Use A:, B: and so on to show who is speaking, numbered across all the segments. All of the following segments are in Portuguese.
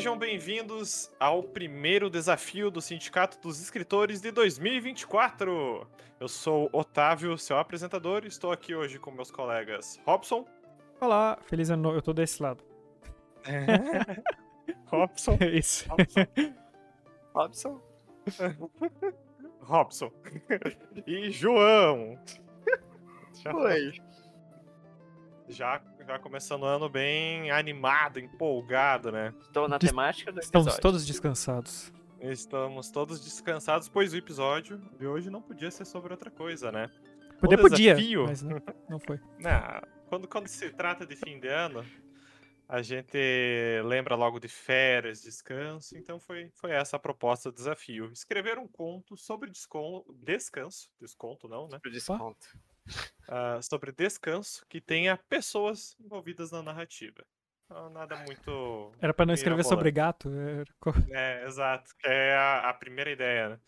A: Sejam bem-vindos ao primeiro desafio do Sindicato dos Escritores de 2024. Eu sou Otávio, seu apresentador, e estou aqui hoje com meus colegas Robson.
B: Olá, feliz ano novo. Eu tô desse lado.
A: Robson.
B: É isso.
C: Robson.
A: Robson. e João. Já-
C: Oi.
A: Já, já começando o ano bem animado, empolgado, né?
C: Estou na
B: Dis-
C: temática do
B: Estamos
C: episódio.
B: todos descansados.
A: Estamos todos descansados, pois o episódio de hoje não podia ser sobre outra coisa, né?
B: Poder
A: O
B: podia,
A: desafio-
B: mas não, não foi.
A: Ah, quando, quando se trata de fim de ano, a gente lembra logo de férias, descanso, então foi, foi essa a proposta do desafio. Escrever um conto sobre descon- descanso, desconto não, né?
C: Pro desconto.
A: Ah, sobre descanso que tenha pessoas envolvidas na narrativa. Então, nada muito.
B: Era pra não escrever sobre gato. co-
A: É, exato, é a, a primeira ideia, né?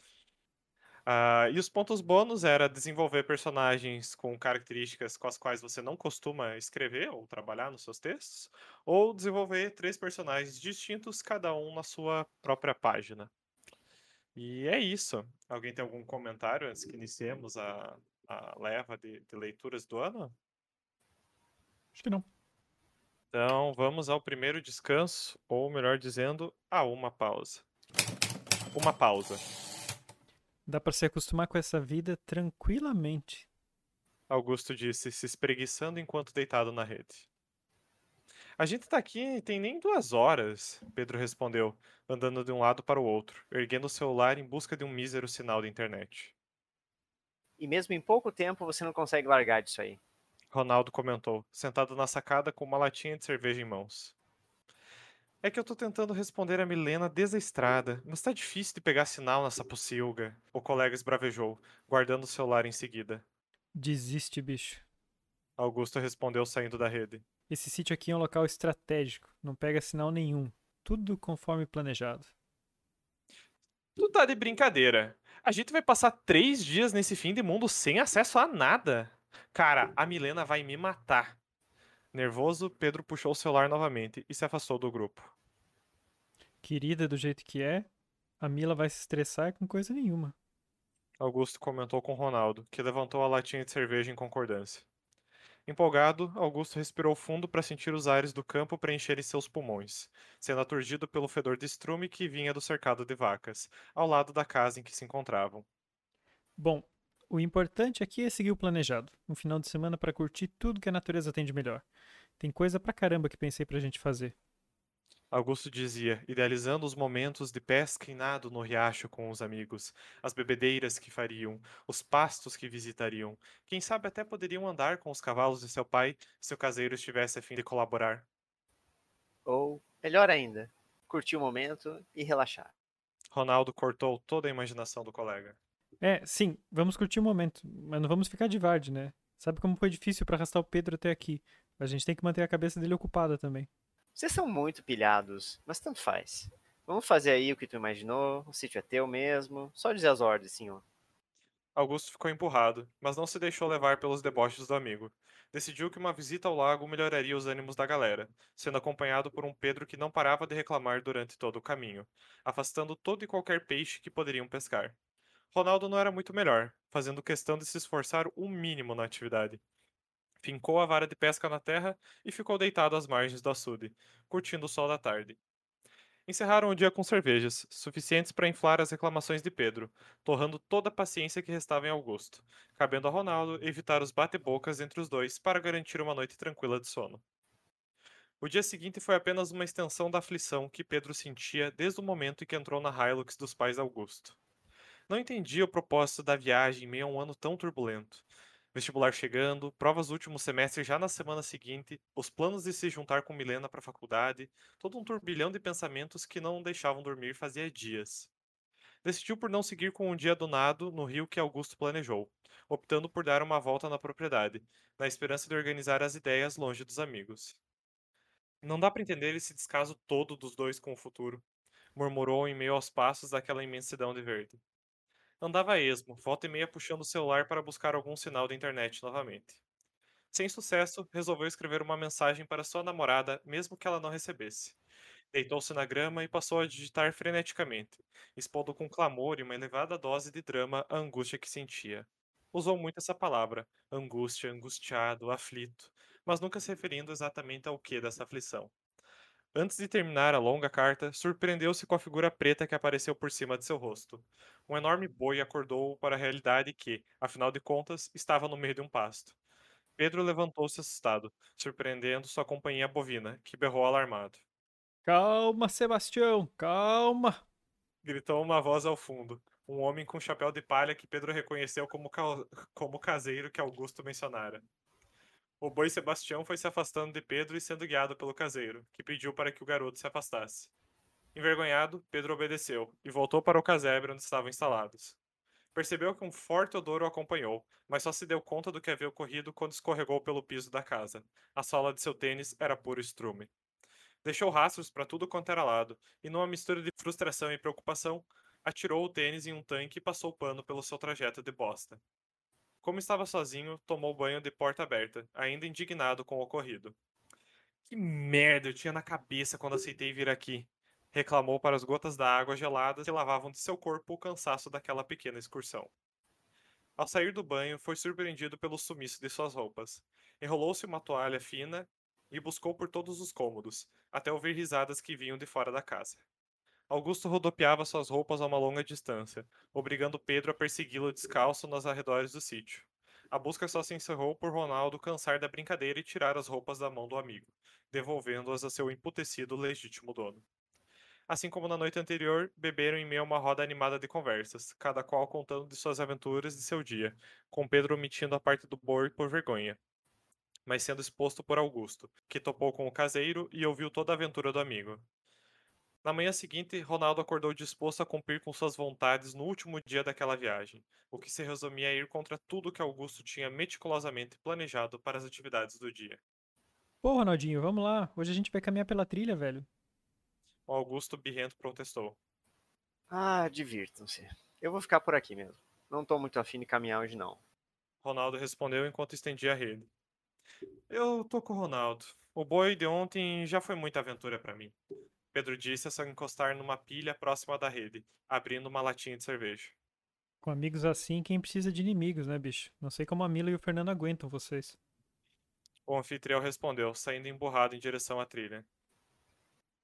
A: Ah, e os pontos bônus era desenvolver personagens com características com as quais você não costuma escrever ou trabalhar nos seus textos, ou desenvolver três personagens distintos, cada um na sua própria página. E é isso. Alguém tem algum comentário antes que iniciemos a, leva de, de leituras do ano?
B: Acho que não.
A: Então vamos ao primeiro descanso, ou melhor dizendo, a uma pausa. Uma pausa.
B: Dá pra se acostumar com essa vida tranquilamente.
A: Augusto disse, se espreguiçando enquanto deitado na rede. A gente tá aqui tem nem duas horas, Pedro respondeu, andando de um lado para o outro, erguendo o celular em busca de um mísero sinal de internet.
C: E mesmo em pouco tempo você não consegue largar disso aí.
A: Ronaldo comentou, sentado na sacada com uma latinha de cerveja em mãos. É que eu tô tentando responder a Milena desde a estrada, mas tá difícil de pegar sinal nessa pocilga, o colega esbravejou, guardando o celular em seguida.
B: Desiste, bicho.
A: Augusto respondeu saindo da rede.
B: Esse sítio aqui é um local estratégico. Não pega sinal nenhum. Tudo conforme planejado.
A: Tu tá de brincadeira. A gente vai passar três dias nesse fim de mundo sem acesso a nada. Cara, a Milena vai me matar. Nervoso, Pedro puxou o celular novamente e se afastou do grupo.
B: Querida do jeito que é, a Mila vai se estressar com coisa nenhuma.
A: Augusto comentou com Ronaldo, que levantou a latinha de cerveja em concordância. Empolgado, Augusto respirou fundo para sentir os ares do campo preencherem seus pulmões, sendo aturdido pelo fedor de estrume que vinha do cercado de vacas, ao lado da casa em que se encontravam.
B: Bom, o importante aqui é seguir o planejado. Um final de semana pra curtir tudo que a natureza tem de melhor. Tem coisa pra caramba que pensei pra gente fazer.
A: Augusto dizia, idealizando os momentos de pesca e nado no riacho com os amigos, as bebedeiras que fariam, os pastos que visitariam. Quem sabe até poderiam andar com os cavalos de seu pai se o caseiro estivesse a fim de colaborar.
C: Ou, melhor ainda, curtir o momento e relaxar.
A: Ronaldo cortou toda a imaginação do colega.
B: É, sim, vamos curtir o momento, mas não vamos ficar de varde, né? Sabe como foi difícil pra arrastar o Pedro até aqui? A gente tem que manter a cabeça dele ocupada também.
C: Vocês são muito pilhados, mas tanto faz. Vamos fazer aí o que tu imaginou, o sítio é teu mesmo, só dizer as ordens, senhor.
A: Augusto ficou empurrado, mas não se deixou levar pelos deboches do amigo. Decidiu que uma visita ao lago melhoraria os ânimos da galera, sendo acompanhado por um Pedro que não parava de reclamar durante todo o caminho, afastando todo e qualquer peixe que poderiam pescar. Ronaldo não era muito melhor, fazendo questão de se esforçar o mínimo na atividade. Fincou a vara de pesca na terra e ficou deitado às margens do açude, curtindo o sol da tarde. Encerraram o dia com cervejas, suficientes para inflar as reclamações de Pedro, torrando toda a paciência que restava em Augusto, cabendo a Ronaldo evitar os bate-bocas entre os dois para garantir uma noite tranquila de sono. O dia seguinte foi apenas uma extensão da aflição que Pedro sentia desde o momento em que entrou na Hilux dos pais Augusto. Não entendia o propósito da viagem em meio a um ano tão turbulento. Vestibular chegando, provas do último semestre já na semana seguinte, os planos de se juntar com Milena para a faculdade, todo um turbilhão de pensamentos que não deixavam dormir fazia dias. Decidiu por não seguir com um dia do nado no rio que Augusto planejou, optando por dar uma volta na propriedade, na esperança de organizar as ideias longe dos amigos. Não dá para entender esse descaso todo dos dois com o futuro, murmurou em meio aos passos daquela imensidão de verde. Andava a esmo, volta e meia puxando o celular para buscar algum sinal da internet novamente. Sem sucesso, resolveu escrever uma mensagem para sua namorada, mesmo que ela não recebesse. Deitou-se na grama e passou a digitar freneticamente, expondo com clamor e uma elevada dose de drama a angústia que sentia. Usou muito essa palavra, angústia, angustiado, aflito, mas nunca se referindo exatamente ao que dessa aflição. Antes de terminar a longa carta, surpreendeu-se com a figura preta que apareceu por cima de seu rosto. Um enorme boi acordou-o para a realidade que, afinal de contas, estava no meio de um pasto. Pedro levantou-se assustado, surpreendendo sua companhia bovina, que berrou alarmado.
B: Calma, Sebastião, calma!
A: Gritou uma voz ao fundo, um homem com chapéu de palha que Pedro reconheceu como, ca- como o caseiro que Augusto mencionara. O boi Sebastião foi se afastando de Pedro e sendo guiado pelo caseiro, que pediu para que o garoto se afastasse. Envergonhado, Pedro obedeceu e voltou para o casebre onde estavam instalados. Percebeu que um forte odor o acompanhou, mas só se deu conta do que havia ocorrido quando escorregou pelo piso da casa. A sola de seu tênis era puro estrume. Deixou rastros para tudo quanto era lado, e numa mistura de frustração e preocupação, atirou o tênis em um tanque e passou o pano pelo seu trajeto de bosta. Como estava sozinho, tomou banho de porta aberta, ainda indignado com o ocorrido. Que merda eu tinha na cabeça quando aceitei vir aqui, reclamou para as gotas da água geladas que lavavam de seu corpo o cansaço daquela pequena excursão. Ao sair do banho, foi surpreendido pelo sumiço de suas roupas. Enrolou-se uma toalha fina e buscou por todos os cômodos, até ouvir risadas que vinham de fora da casa. Augusto rodopiava suas roupas a uma longa distância, obrigando Pedro a persegui-lo descalço nos arredores do sítio. A busca só se encerrou por Ronaldo cansar da brincadeira e tirar as roupas da mão do amigo, devolvendo-as a seu emputecido legítimo dono. Assim como na noite anterior, beberam em meio a uma roda animada de conversas, cada qual contando de suas aventuras de seu dia, com Pedro omitindo a parte do boi por vergonha, mas sendo exposto por Augusto, que topou com o caseiro e ouviu toda a aventura do amigo. Na manhã seguinte, Ronaldo acordou disposto a cumprir com suas vontades no último dia daquela viagem, o que se resumia a ir contra tudo que Augusto tinha meticulosamente planejado para as atividades do dia.
B: Pô, Ronaldinho, vamos lá. Hoje a gente vai caminhar pela trilha, velho.
A: O Augusto birrento protestou.
C: Ah, divirtam-se. Eu vou ficar por aqui mesmo. Não tô muito afim de caminhar hoje, não.
A: Ronaldo respondeu enquanto estendia a rede. Eu tô com o Ronaldo. O boi de ontem já foi muita aventura para mim. Pedro disse a encostar numa pilha próxima da rede, abrindo uma latinha de cerveja.
B: Com amigos assim, quem precisa de inimigos, né, bicho? Não sei como a Mila e o Fernando aguentam vocês.
A: O anfitrião respondeu, saindo emburrado em direção à trilha.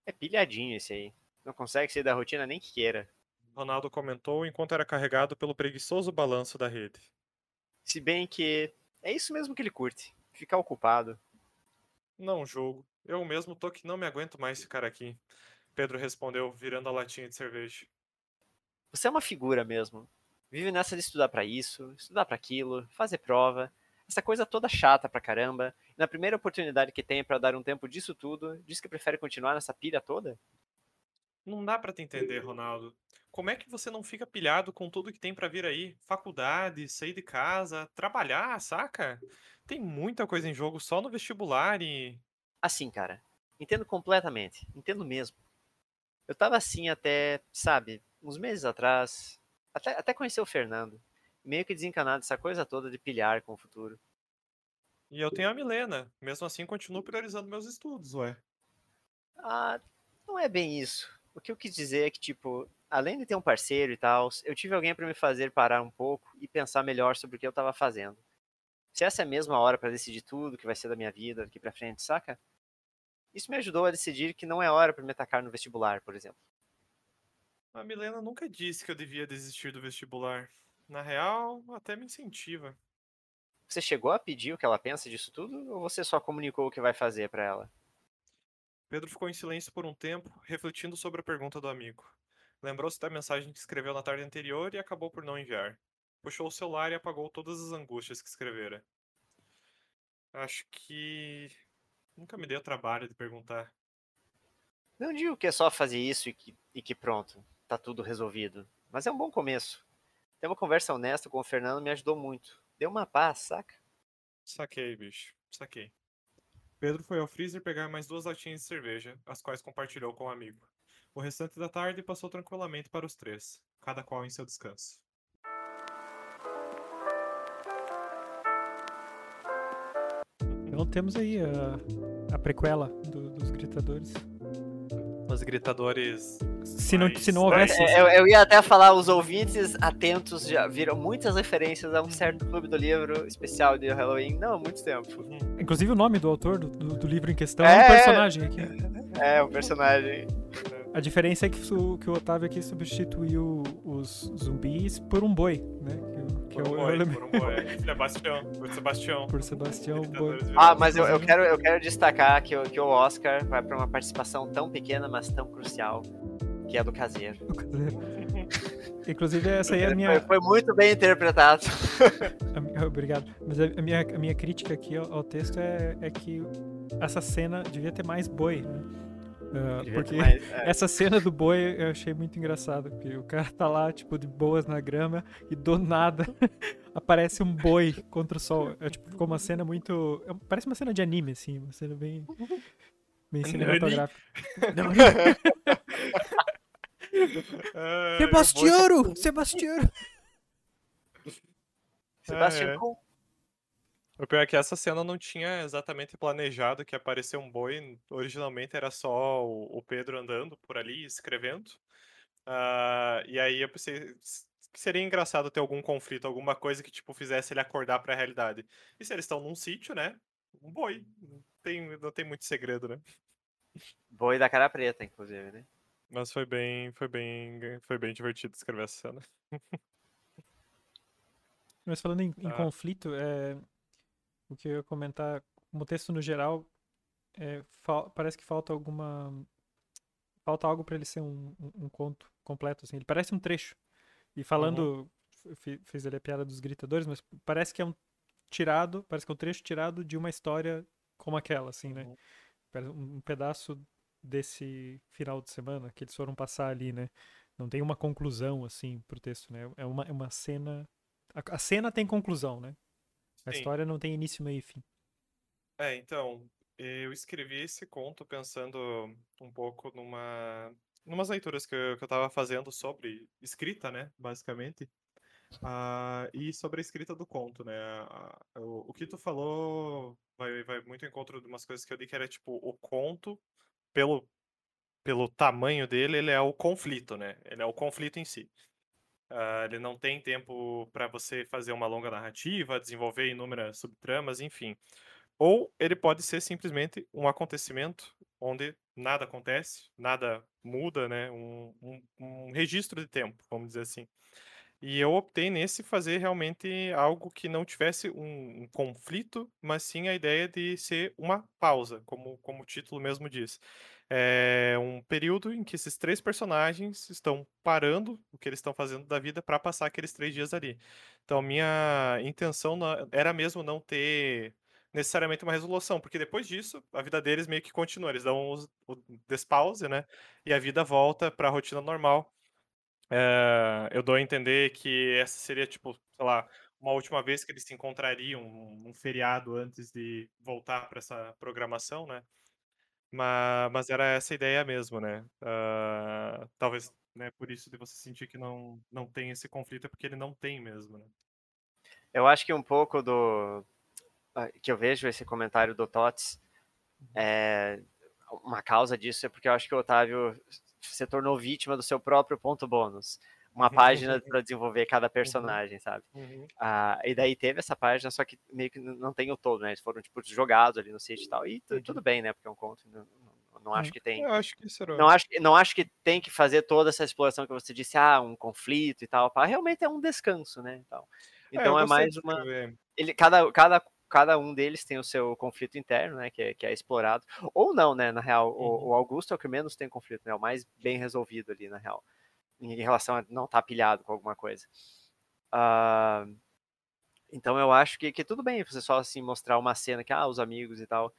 C: É pilhadinho esse aí. Não consegue sair da rotina nem que queira.
A: Ronaldo comentou enquanto era carregado pelo preguiçoso balanço da rede.
C: Se bem que é isso mesmo que ele curte. Ficar ocupado.
A: Não julgo. Eu mesmo tô que não me aguento mais ficar aqui. Pedro respondeu, virando a latinha de cerveja.
C: Você é uma figura mesmo. Vive nessa de estudar para isso, estudar para aquilo, fazer prova, essa coisa toda chata pra caramba. E na primeira oportunidade que tem para dar um tempo disso tudo, diz que prefere continuar nessa pilha toda?
A: Não dá para te entender, Ronaldo. Como é que você não fica pilhado com tudo que tem para vir aí? Faculdade, sair de casa, trabalhar, saca? Tem muita coisa em jogo só no vestibular e.
C: Assim, cara, entendo completamente, entendo mesmo. Eu tava assim até, sabe, uns meses atrás, até, até conhecer o Fernando, meio que desencanado dessa coisa toda de pilhar com o futuro.
A: E eu tenho a Milena. Mesmo assim, continuo priorizando meus estudos, ué.
C: Ah, não é bem isso. O que eu quis dizer é que, tipo, além de ter um parceiro e tal, eu tive alguém para me fazer parar um pouco e pensar melhor sobre o que eu tava fazendo. Se essa é a mesma hora para decidir tudo que vai ser da minha vida daqui pra frente, saca? Isso me ajudou a decidir que não é hora para me atacar no vestibular, por exemplo.
A: A Milena nunca disse que eu devia desistir do vestibular. Na real, até me incentiva.
C: Você chegou a pedir o que ela pensa disso tudo ou você só comunicou o que vai fazer para ela?
A: Pedro ficou em silêncio por um tempo, refletindo sobre a pergunta do amigo. Lembrou-se da mensagem que escreveu na tarde anterior e acabou por não enviar. Puxou o celular e apagou todas as angústias que escrevera. Acho que. Nunca me deu trabalho de perguntar.
C: Não digo que é só fazer isso e que, e que pronto, tá tudo resolvido. Mas é um bom começo. Ter uma conversa honesta com o Fernando me ajudou muito. Deu uma paz, saca?
A: Saquei, bicho. Saquei. Pedro foi ao freezer pegar mais duas latinhas de cerveja, as quais compartilhou com o amigo. O restante da tarde passou tranquilamente para os três, cada qual em seu descanso.
B: Então temos aí a, a prequela do- dos gritadores.
A: Os gritadores.
B: Se não, se não
C: Eu,
B: houvesse.
C: eu- eu ia até falar, os ouvintes atentos já viram muitas referências a um certo clube do livro especial de Halloween, não há muito tempo.
B: Inclusive o nome do autor do, do- do livro em questão
C: É,
B: é um
C: é.
B: personagem aqui.
C: É, um personagem.
B: A diferença é que o, que o Otávio aqui substituiu os zumbis por um boi, né?
A: Por
B: é o
A: boi,
B: elemento-
A: por um boi. Sebastião, por Sebastião.
B: por Sebastião Boi.
A: Gritadores
C: Ah, mas eu, eu quero, eu quero destacar que, o- que o Oscar vai pra uma participação tão pequena, mas tão crucial, que é a do caseiro.
B: Inclusive, essa aí é a
C: Foi,
B: minha.
C: foi muito bem interpretado.
B: obrigado. Mas a, a minha, a minha crítica aqui ao, ao texto é, é que essa cena devia ter mais boi, né? Ah, porque
C: Mas, é,
B: essa cena do boi eu achei muito engraçado, porque o cara tá lá, tipo, de boas na grama e do nada aparece um boi contra o sol. É, tipo, ficou uma cena muito. é, Parece uma cena de anime, assim, uma cena bem. bem cinematográfica.
A: Ah,
B: Sebastiano! Sebastiano!
C: Sebastião
A: é.
C: Kuhn.
A: O pior é que essa cena não tinha exatamente planejado que apareceu um boi. Originalmente era só o, Pedro andando por ali, escrevendo. Ah, e aí eu pensei que seria engraçado ter algum conflito, alguma coisa que tipo fizesse ele acordar pra realidade. E se eles estão num sítio, né? Um boi. Não tem, não tem muito segredo, né?
C: Boi da cara preta, inclusive, né?
A: Mas foi bem, foi bem, foi bem divertido escrever essa cena.
B: Mas falando em, em
A: Ah.
B: conflito, é, o que eu ia comentar, como texto no geral, é, parece que falta alguma. Falta algo para ele ser um, um- um conto completo. Assim. Ele parece um trecho. E falando. fi- Fiz ali a piada dos gritadores, mas parece que é um tirado. Parece que é um trecho tirado de uma história como aquela, assim, né?
A: Uhum.
B: Um um pedaço desse final de semana que eles foram passar ali, né? Não tem uma conclusão, assim, pro texto, né? É uma, é uma cena. A, a cena tem conclusão, né? A
A: Sim.
B: história não tem início, meio e fim.
A: É, então, eu escrevi esse conto pensando um pouco numa, numas leituras que eu, que eu tava fazendo sobre escrita, né, basicamente, ah, e sobre a escrita do conto, né, a- o, que tu falou vai, vai muito em encontro de umas coisas que eu disse que era, tipo, o conto, pelo, pelo tamanho dele, ele é o conflito, né, ele é o conflito em si. Ah, ele não tem tempo para você fazer uma longa narrativa, desenvolver inúmeras subtramas, enfim. Ou ele pode ser simplesmente um acontecimento onde nada acontece, nada muda, né? Um, um, um registro de tempo, vamos dizer assim. E eu optei nesse fazer realmente algo que não tivesse um, um conflito, mas sim a ideia de ser uma pausa, como, como o título mesmo diz. É um período em que esses três personagens estão parando o que eles estão fazendo da vida para passar aqueles três dias ali. Então, minha intenção na- era mesmo não ter necessariamente uma resolução, porque depois disso, a vida deles meio que continua, eles dão o despause, né? E a vida volta para a rotina normal. Eh, eu dou a entender que essa seria, tipo, sei lá, uma última vez que eles se encontrariam, um, um feriado antes de voltar para essa programação, né? Mas, mas era essa ideia mesmo, né? Ah, talvez, né, por isso de você sentir que não, não tem esse conflito, é porque ele não tem mesmo, né?
C: Eu acho que um pouco do. ah, que eu vejo esse comentário do Tots, é, uma causa disso é porque eu acho que o Otávio se tornou vítima do seu próprio ponto bônus. Uma página para desenvolver cada personagem, sabe? Ah, e daí teve essa página, só que meio que não tem o todo, né? Eles foram, tipo, jogados ali no sítio e tal. E tu-
A: Uhum.
C: tudo bem, né? Porque é um conto. Não, não- não acho
B: É.
C: que tem.
A: Eu acho que era.
C: Não acho, que- não acho que tem que fazer toda essa exploração que você disse, ah, um conflito e tal. pá. Realmente é um descanso, né? Então,
A: eu
C: então é, mais uma.
A: escrever.
C: Ele, cada, cada, cada um deles tem o seu conflito interno, né? Que é, que é explorado. Ou não, né? Na real,
A: Uhum.
C: o, o Augusto é o que menos tem conflito, né? O mais bem resolvido ali, na real. Em relação a não estar pilhado com alguma coisa. Ah, então eu acho que, que tudo bem você só assim mostrar uma cena que, ah, os amigos e tal.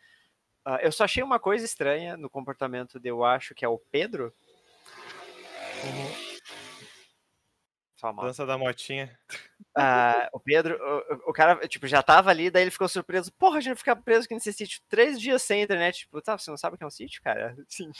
C: Ah, eu só achei uma coisa estranha no comportamento de, eu acho que é o Pedro. Mal.
A: Dança da motinha.
C: Ah, o Pedro, o, o- o cara, tipo, já tava ali, daí ele ficou surpreso. Porra, a gente vai ficar preso aqui nesse sítio três dias sem internet. Tipo, tá, você não sabe o que é um sítio, cara? Sim.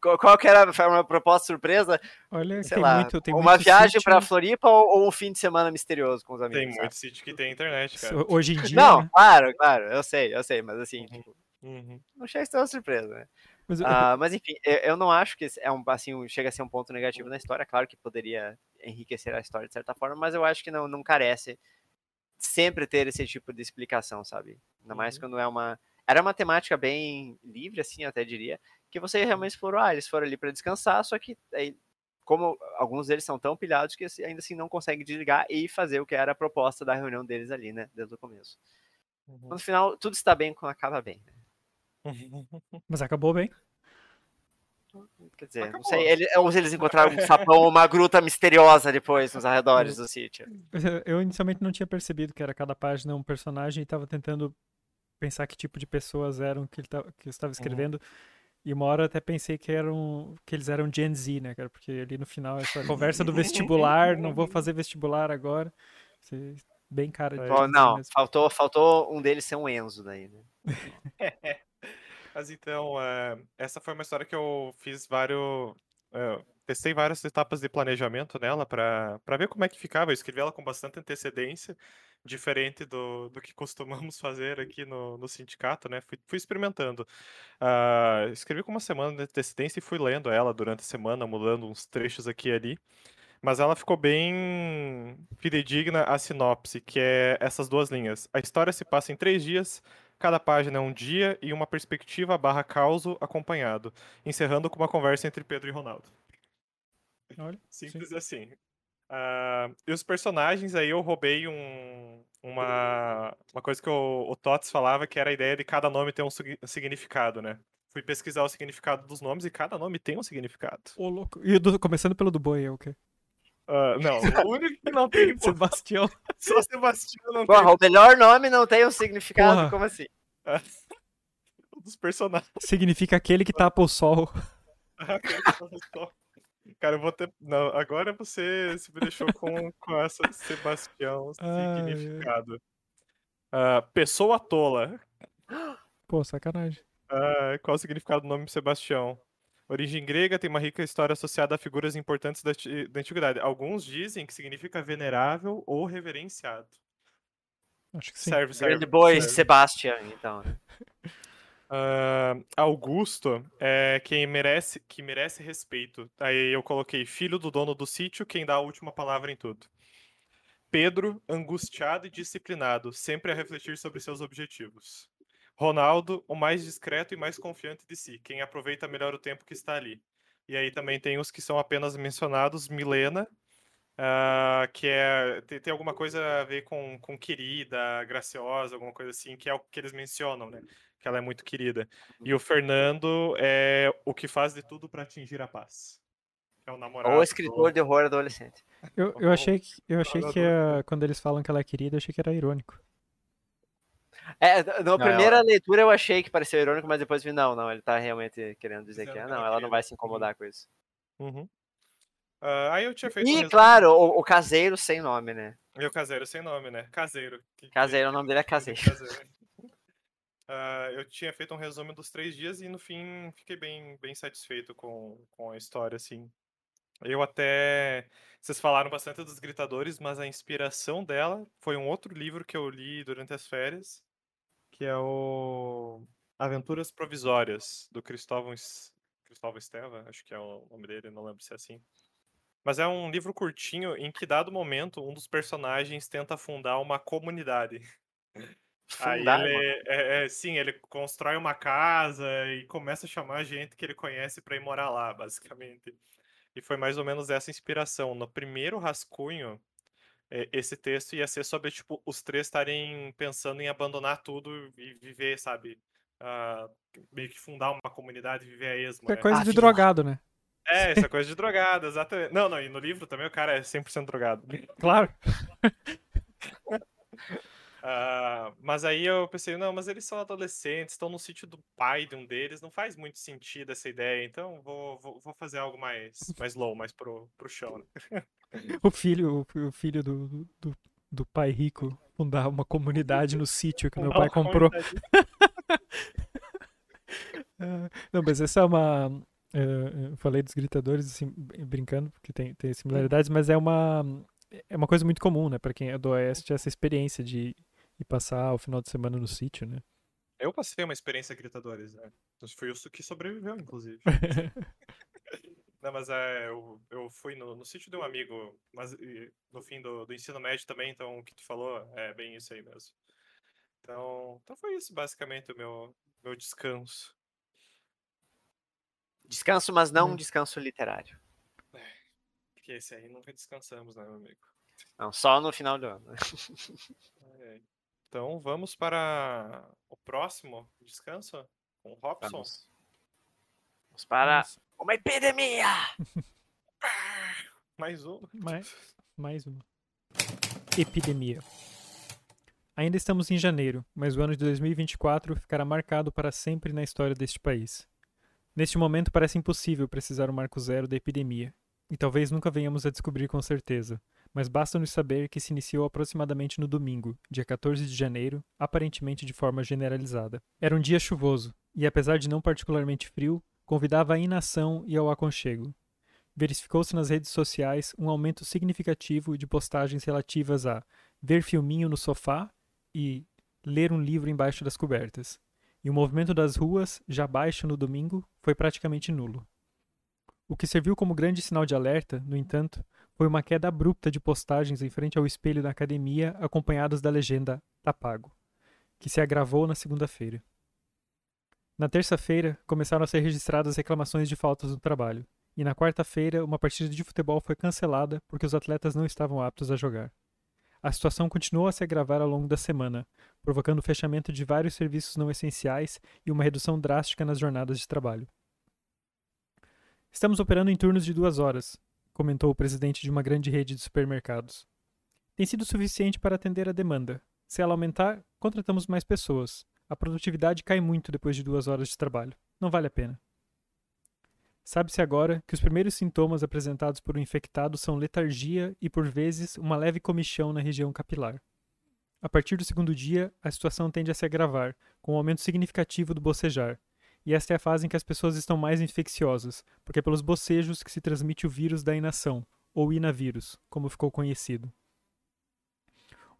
C: Qual, qual que era foi uma proposta surpresa?
B: Olha,
C: Sei
B: tem
C: lá,
B: muito, tem
C: uma
B: muito
C: viagem pra Floripa ou, ou um fim de semana misterioso com os amigos?
A: Tem
C: sabe?
A: muito sítio que tem internet, cara.
B: Hoje em dia.
C: Não,
B: né?
C: claro, claro, eu sei, eu sei, mas assim,
A: Uhum.
C: tipo,
A: Uhum.
C: não achei isso tão surpresa, né?
B: Mas eu-
C: Ah, mas enfim, eu, eu não acho que é um assim chega a ser um ponto negativo na história. Claro que poderia enriquecer a história de certa forma, mas eu acho que não, não carece sempre ter esse tipo de explicação, sabe? Ainda mais
A: Uhum.
C: quando é uma era uma temática bem livre, assim, eu até diria, que você realmente explorou. Ah, eles foram ali para descansar, só que aí, como alguns deles são tão pilhados que assim, ainda assim não conseguem desligar e fazer o que era a proposta da reunião deles ali, né? Desde o começo.
A: Uhum.
C: No final, tudo está bem quando acaba bem. né?
B: Mas acabou bem.
C: Quer dizer, não
A: Acabou.
C: sei, ele, ou se eles encontraram um sapão ou uma gruta misteriosa depois nos arredores do sítio.
B: Eu- inicialmente não tinha percebido que era cada página um personagem e tava tentando pensar que tipo de pessoas eram que ele tava, que eu estava escrevendo. E uma hora eu até pensei que eram que eles eram Gen Z, né, cara? Porque ali no final essa conversa do vestibular, não vou fazer vestibular agora. Você- Bem cara de Z
C: não,
B: mesmo.
C: faltou, faltou um deles ser um Enzo daí, né?
A: Mas então, é, essa foi uma história que eu fiz vários. É, testei várias etapas de planejamento nela para ver como é que ficava. Eu escrevi ela com bastante antecedência, diferente do, do que costumamos fazer aqui no, no sindicato, né? Fui, fui experimentando. Ah, escrevi com uma semana de antecedência e fui lendo ela durante a semana, mudando uns trechos aqui e ali. Mas ela ficou bem fidedigna à sinopse, que é essas duas linhas. A história se passa em três dias, cada página é um dia e uma perspectiva barra causo acompanhado, encerrando com uma conversa entre Pedro e Ronaldo.
B: Olha,
A: Simples assim. Ah, e os personagens, aí eu roubei um- uma, uma coisa que o, o Tots falava, que era a ideia de cada nome ter um sig- significado, né? Fui pesquisar o significado dos nomes e cada nome tem um significado.
B: Ô, louco. E do- começando pelo do boi, é o quê?
A: Ah, não, o único que não tem,
B: Sebastião.
A: só Sebastião não tem
C: Porra, o melhor nome não tem um significado,
B: Porra.
C: como assim?
A: um dos personagens.
B: Significa aquele que tapa o sol.
A: Cara, eu vou ter. Não, agora você se me deixou com, com essa Sebastião significado. Ah, pessoa tola.
B: Pô, sacanagem.
A: Ah, qual o significado do nome Sebastião? Origem grega tem uma rica história associada a figuras importantes da, da antiguidade. Alguns dizem que significa venerável ou reverenciado.
B: Acho que sim.
A: Serve, serve.
C: Grande boi,
A: serve.
C: Sebastian, então.
A: Ah, Augusto é quem merece, que merece respeito. Aí eu coloquei filho do dono do sítio, quem dá a última palavra em tudo. Pedro, angustiado e disciplinado, sempre a refletir sobre seus objetivos. Ronaldo, o mais discreto e mais confiante de si, quem aproveita melhor o tempo que está ali. E aí também tem os que são apenas mencionados, Milena, ah, que é tem, tem alguma coisa a ver com, com querida, graciosa, alguma coisa assim, que é o que eles mencionam, né? Que ela é muito querida. E o Fernando é o que faz de tudo para atingir a paz. É o namorado.
C: Ou
A: do-
C: escritor de horror adolescente.
B: Eu, eu achei que, eu achei que ah, quando eles falam que ela é querida, eu achei que era irônico.
C: É, na primeira
A: ela-
C: leitura eu achei que pareceu irônico, mas depois vi, não, não, ele tá realmente querendo dizer que, ah,
A: que
C: não,
A: ela
C: não vai se incomodar com isso.
A: Uhum. Ah, aí eu tinha feito
C: E,
A: resumo-
C: claro, o, o caseiro sem nome, né?
A: E o caseiro sem nome, né? Caseiro. que- que-
C: Caseiro, o nome dele é
A: Caseiro.
C: caseiro.
A: Ah, eu tinha feito um resumo dos três dias e no fim fiquei bem, bem satisfeito com, com a história, assim. Eu até. Vocês falaram bastante dos Gritadores, mas a inspiração dela foi um outro livro que eu li durante as férias, que é o Aventuras Provisórias, do Cristóvão, Cristóvão Esteva, acho que é o nome dele, não lembro se é assim. Mas é um livro curtinho em que, dado momento, um dos personagens tenta fundar uma comunidade. Aí
C: Fundar,
A: ele,
C: mano.
A: é, é, sim, ele constrói uma casa e começa a chamar gente que ele conhece para ir morar lá, basicamente. E foi mais ou menos essa inspiração. No primeiro rascunho, é, esse texto ia ser sobre, tipo, os três estarem pensando em abandonar tudo e viver, sabe? ah, meio que fundar uma comunidade e viver a esmo,
B: É
A: né?
B: coisa
C: Ah,
B: de
C: filho.
B: drogado, né?
A: É, isso é coisa de drogado, exatamente. Não, não, e no livro também o cara é 100% drogado.
B: Claro.
A: Ah, mas aí eu pensei, não, mas eles são adolescentes, estão no sítio do pai de um deles, não faz muito sentido essa ideia, então vou, vou, vou fazer algo mais, mais low, mais pro, pro chão, né?
B: O filho, o, filho do, do, do pai rico fundar uma comunidade no sítio que meu pai comprou. Ah, Não, mas essa é uma. eh, Eu falei dos gritadores, assim, brin- brincando, porque tem, tem similaridades, mas é uma. É uma coisa muito comum, né? Pra quem é do Oeste, essa experiência de ir passar o final de semana no sítio, né?
A: Eu passei uma experiência gritadores, né? Foi o que sobreviveu, inclusive. Não, mas é, eu, eu fui no, no sítio de um amigo, mas no fim do, do ensino médio também, então o que tu falou é bem isso aí mesmo. Então, então foi isso basicamente o meu, meu descanso.
C: Descanso, mas não um descanso literário.
A: É, porque esse aí nunca descansamos, né, meu amigo?
C: Não, só no final do ano.
A: É. Então vamos para o próximo descanso com Robson.
C: Vamos, vamos para Nossa. uma epidemia!
A: mais uma.
B: Mais, mais uma. Epidemia. Ainda estamos em janeiro, mas o ano de 2024 ficará marcado para sempre na história deste país. Neste momento parece impossível precisar o marco zero da epidemia, e talvez nunca venhamos a descobrir com certeza, mas basta-nos saber que se iniciou aproximadamente no domingo, dia 14 de janeiro, aparentemente de forma generalizada. Era um dia chuvoso, e apesar de não particularmente frio, convidava à inação e ao aconchego. Verificou-se nas redes sociais um aumento significativo de postagens relativas a ver filminho no sofá e ler um livro embaixo das cobertas. E o movimento das ruas, já baixo no domingo, foi praticamente nulo. O que serviu como grande sinal de alerta, no entanto, foi uma queda abrupta de postagens em frente ao espelho da academia, acompanhadas da legenda Tá pago, que se agravou na segunda-feira. Na terça-feira, começaram a ser registradas reclamações de faltas no trabalho, e na quarta-feira, uma partida de futebol foi cancelada porque os atletas não estavam aptos a jogar. A situação continuou a se agravar ao longo da semana, provocando o fechamento de vários serviços não essenciais e uma redução drástica nas jornadas de trabalho. Estamos operando em turnos de duas horas, comentou o presidente de uma grande rede de supermercados. Tem sido suficiente para atender a demanda. Se ela aumentar, contratamos mais pessoas. A produtividade cai muito depois de duas horas de trabalho. Não vale a pena. Sabe-se agora que os primeiros sintomas apresentados por um infectado são letargia e, por vezes, uma leve comichão na região capilar. A partir do segundo dia, a situação tende a se agravar, com um aumento significativo do bocejar, e esta é a fase em que as pessoas estão mais infecciosas, porque é pelos bocejos que se transmite o vírus da inação, ou inavírus, como ficou conhecido.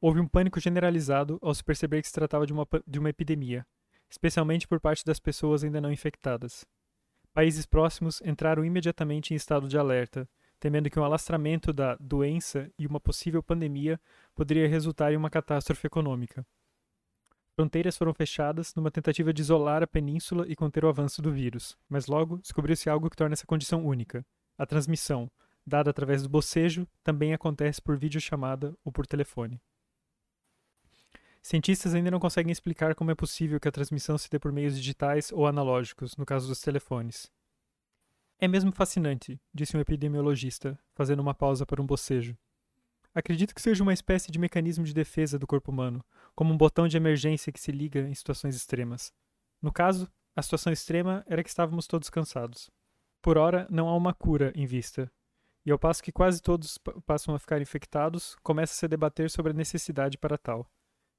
B: Houve um pânico generalizado ao se perceber que se tratava de uma, de uma epidemia, especialmente por parte das pessoas ainda não infectadas. Países próximos entraram imediatamente em estado de alerta, temendo que um alastramento da doença e uma possível pandemia poderia resultar em uma catástrofe econômica. Fronteiras foram fechadas numa tentativa de isolar a península e conter o avanço do vírus, mas logo descobriu-se algo que torna essa condição única. A transmissão, dada através do bocejo, também acontece por videochamada ou por telefone. Cientistas ainda não conseguem explicar como é possível que a transmissão se dê por meios digitais ou analógicos, no caso dos telefones. É mesmo fascinante, disse um epidemiologista, fazendo uma pausa para um bocejo. Acredito que seja uma espécie de mecanismo de defesa do corpo humano, como um botão de emergência que se liga em situações extremas. No caso, a situação extrema era que estávamos todos cansados. Por ora, não há uma cura em vista. E ao passo que quase todos passam a ficar infectados, começa-se a debater sobre a necessidade para tal.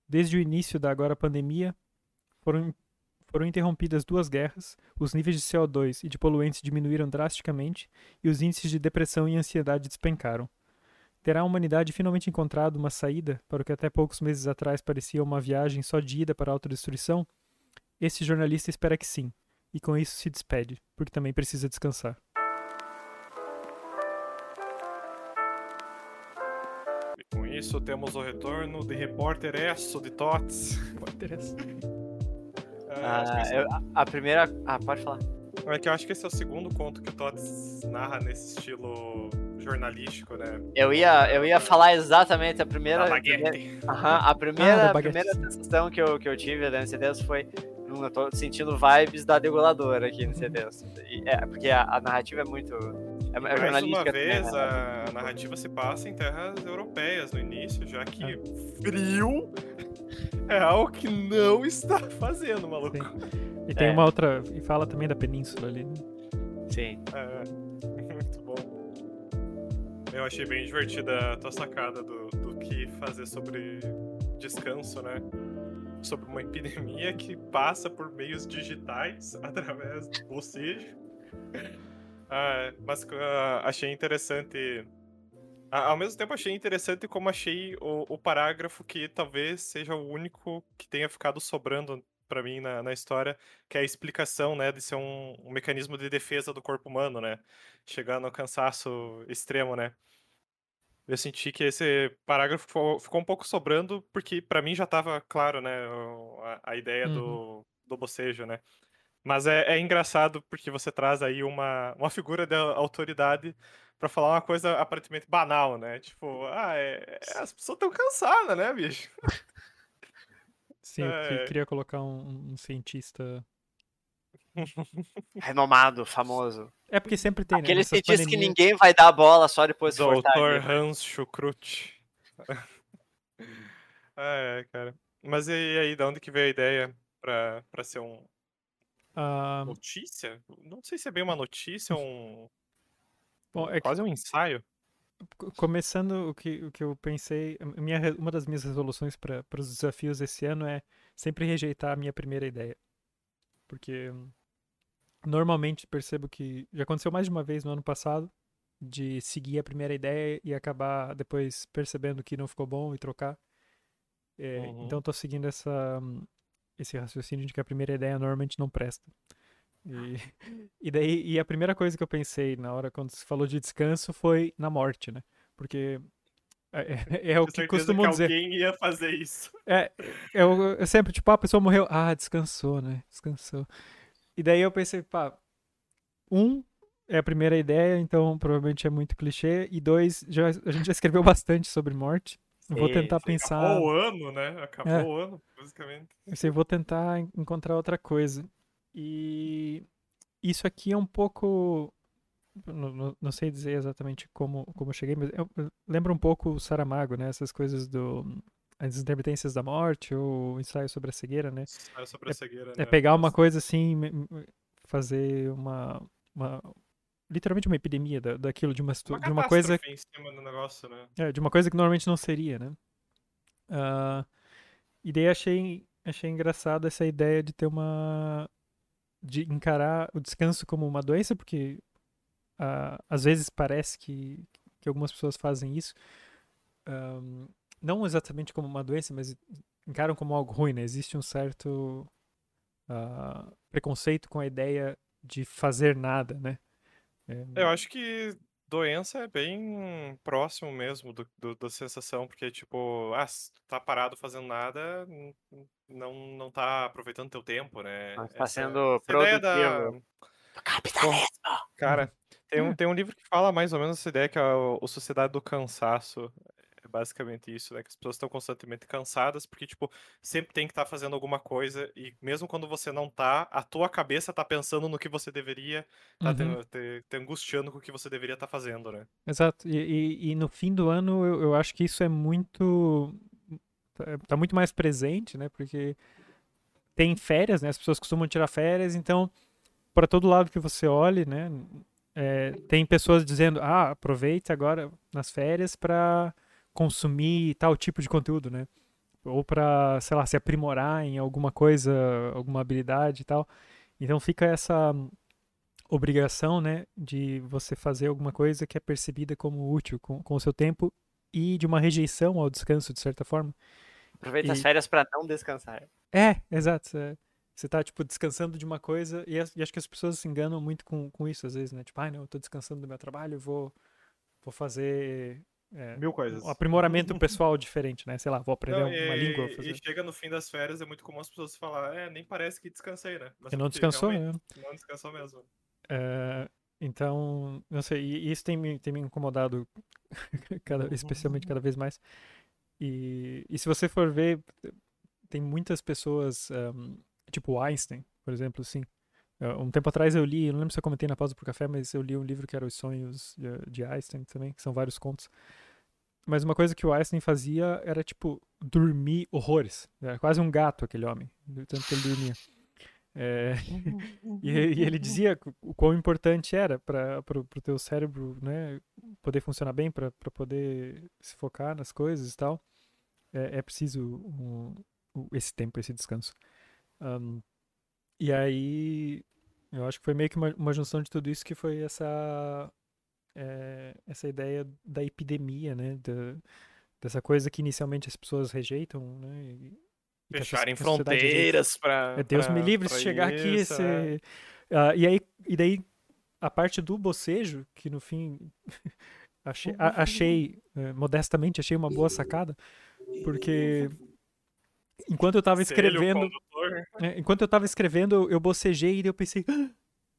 B: Desde o início da agora pandemia, foram, foram interrompidas duas guerras, os níveis de CO2 e de poluentes diminuíram drasticamente e os índices de depressão e ansiedade despencaram. Terá a humanidade finalmente encontrado uma saída para o que até poucos meses atrás parecia uma viagem só de ida para a autodestruição? Esse jornalista espera que sim, e com isso se despede, porque também precisa descansar.
A: E com isso temos o retorno de repórter Esso de Tots.
B: Repórter Esso.
C: Ah, eu, a primeira. Ah, pode falar.
A: É que eu acho que esse é o segundo conto que o Tots narra nesse estilo jornalístico, né?
C: Eu ia, eu ia falar exatamente a primeira. A primeira, a primeira, ah, primeira sensação que eu, que eu tive da CDs foi. Eu tô sentindo vibes da degoladora aqui no CDs. É, porque a, a narrativa é muito. É, é
A: Mais uma vez, também, né? a narrativa se passa em terras europeias no início, já que é. frio é algo que não está fazendo, maluco.
B: Sim. E tem é. uma outra. E fala também da península ali. Né?
C: Sim.
A: É. Eu achei bem divertida a tua sacada do, do que fazer sobre descanso, né? Sobre uma epidemia que passa por meios digitais através do bocejo. ah, mas uh, achei interessante. ao mesmo tempo, achei interessante como achei o, o parágrafo que talvez seja o único que tenha ficado sobrando pra mim na, na história, que é a explicação, né, de ser um, um mecanismo de defesa do corpo humano, né? Chegar no cansaço extremo, né? Eu senti que esse parágrafo ficou, ficou um pouco sobrando, porque pra mim já tava claro, né, a, a ideia
B: Uhum.
A: do, do bocejo, né? Mas é, é engraçado porque você traz aí uma, uma figura de autoridade pra falar uma coisa aparentemente banal, né? Tipo, ah, é, é- as pessoas estão cansadas, né, bicho?
B: Sim, eu que-
A: É.
B: queria colocar um, um cientista.
C: Renomado, famoso.
B: É porque sempre tem, né?
C: Aquele
B: nessas
C: cientista que ninguém vai dar a bola só depois que cortar
A: Doutor
C: ali.
A: Hans Schukrut. é, cara. Mas e aí, da onde que veio a ideia pra, pra ser um
B: Ah,
A: notícia? Não sei se é bem uma notícia ou um.
B: bom, é que
A: Quase um ensaio.
B: Co- começando o que, o que eu pensei, minha, uma das minhas resoluções para os desafios esse ano é sempre rejeitar a minha primeira ideia. Porque normalmente percebo que já aconteceu mais de uma vez no ano passado de seguir a primeira ideia e acabar depois percebendo que não ficou bom e trocar. É,
A: Uhum.
B: Então estou seguindo essa, hum, esse raciocínio de que a primeira ideia normalmente não presta. E, e daí, e a primeira coisa que eu pensei na hora quando se falou de descanso foi na morte, né? Porque é, é- é o que costumam
A: que
B: dizer.
A: alguém ia fazer isso.
B: É, eu, eu sempre, tipo, ah, a pessoa morreu. Ah, descansou, né? Descansou. E daí eu pensei, pá, um, é a primeira ideia, então provavelmente é muito clichê. E dois, já, a gente já escreveu bastante sobre morte. Vou tentar pensar.
A: Acabou o ano, né? Acabou
B: É.
A: o ano, basicamente.
B: Eu sei, vou tentar en- encontrar outra coisa. E isso aqui é um pouco. Não, não- sei dizer exatamente como, como eu cheguei, mas eu, eu lembro um pouco o Saramago, né? Essas coisas do. As intermitências da morte, ou o ensaio sobre a cegueira, né?
A: É sobre a cegueira,
B: É
A: né?
B: pegar uma coisa assim, fazer uma. uma literalmente uma epidemia da, daquilo, de uma,
A: Uma
B: de uma coisa
A: em cima do negócio, né?
B: é, de uma coisa que normalmente não seria, né? Ah, e daí achei, achei engraçado essa ideia de ter uma. De encarar o descanso como uma doença, porque ah, às vezes parece que, que algumas pessoas fazem isso. ahm, não exatamente como uma doença, mas encaram como algo ruim, né? Existe um certo ah, preconceito com a ideia de fazer nada, né? É,
A: Eu acho que doença é bem próximo mesmo do, do- da sensação, porque, tipo, ah, tá parado fazendo nada, não, não tá aproveitando teu tempo, né?
C: Tá
A: Essa-
C: sendo
A: essa ideia da-
C: produtivo. Capitalismo!
A: Cara, tem um, tem um livro que fala mais ou menos essa ideia que é o Sociedade do Cansaço. Basicamente isso, né? Que as pessoas estão constantemente cansadas, porque, tipo, sempre tem que estar fazendo alguma coisa, e mesmo quando você não tá, a tua cabeça tá pensando no que você deveria, tá te,
B: Uhum.
A: te- te angustiando com o que você deveria estar fazendo, né?
B: Exato. E, e- e no fim do ano eu, eu acho que isso é muito. tá- Tá muito mais presente, né? Porque tem férias, né? As pessoas costumam tirar férias, então, para todo lado que você olhe, né? é, tem pessoas dizendo, ah, aproveite agora nas férias para consumir tal tipo de conteúdo, né? Ou para, sei lá, se aprimorar em alguma coisa, alguma habilidade e tal. Então fica essa obrigação, né, de você fazer alguma coisa que é percebida como útil com, com o seu tempo e de uma rejeição ao descanso, de certa forma.
C: Aproveita as
B: E-
C: férias pra não descansar.
B: É, exato. é. Você tá, tipo, descansando de uma coisa e, as- acho que as pessoas se enganam muito com, com isso, às vezes, né? Tipo, ah, não, eu tô descansando do meu trabalho, vou, vou fazer é,
A: Mil coisas.
B: um aprimoramento pessoal diferente, né? Sei lá, vou aprender
A: Não,
B: uma
A: e,
B: língua.
A: e
B: Fazer...
A: chega no fim das férias, é muito comum as pessoas falar, é, nem parece que descansei, né? Mas
B: não descansou, né?
A: Não descansou mesmo.
B: É, então, não sei, e isso tem me, tem me incomodado cada, especialmente cada vez mais. E, e se você for ver, tem muitas pessoas, ahm, tipo Einstein, por exemplo, assim. Ah, Um tempo atrás eu li, não lembro se eu comentei na pausa pro café, mas eu li um livro que era Os Sonhos de, de Einstein também, que são vários contos. Mas uma coisa que o Einstein fazia era, tipo, dormir horrores. Era quase um gato aquele homem, tanto que ele dormia. É, e, e ele dizia o quão importante era para o teu cérebro né, poder funcionar bem, para poder se focar nas coisas e tal. É, é preciso um- o- esse tempo, esse descanso. Ahn, e aí, eu acho que foi meio que uma, uma junção de tudo isso que foi essa, é, essa ideia da epidemia, né? da- dessa coisa que inicialmente as pessoas rejeitam, né? E, que a
A: Fecharem fronteiras pra.
B: É, Deus me
A: pra-
B: livre
A: pra
B: se chegar aqui
A: isso,
B: esse.
A: é.
B: Ah, e aí, e daí a parte do bocejo, que no fim achei, a- achei eh, modestamente achei uma boa sacada, porque enquanto eu tava
A: Ser ele o
B: escrevendo,
A: condutor.
B: é, enquanto eu tava escrevendo, eu- bocejei e eu pensei, "Ah,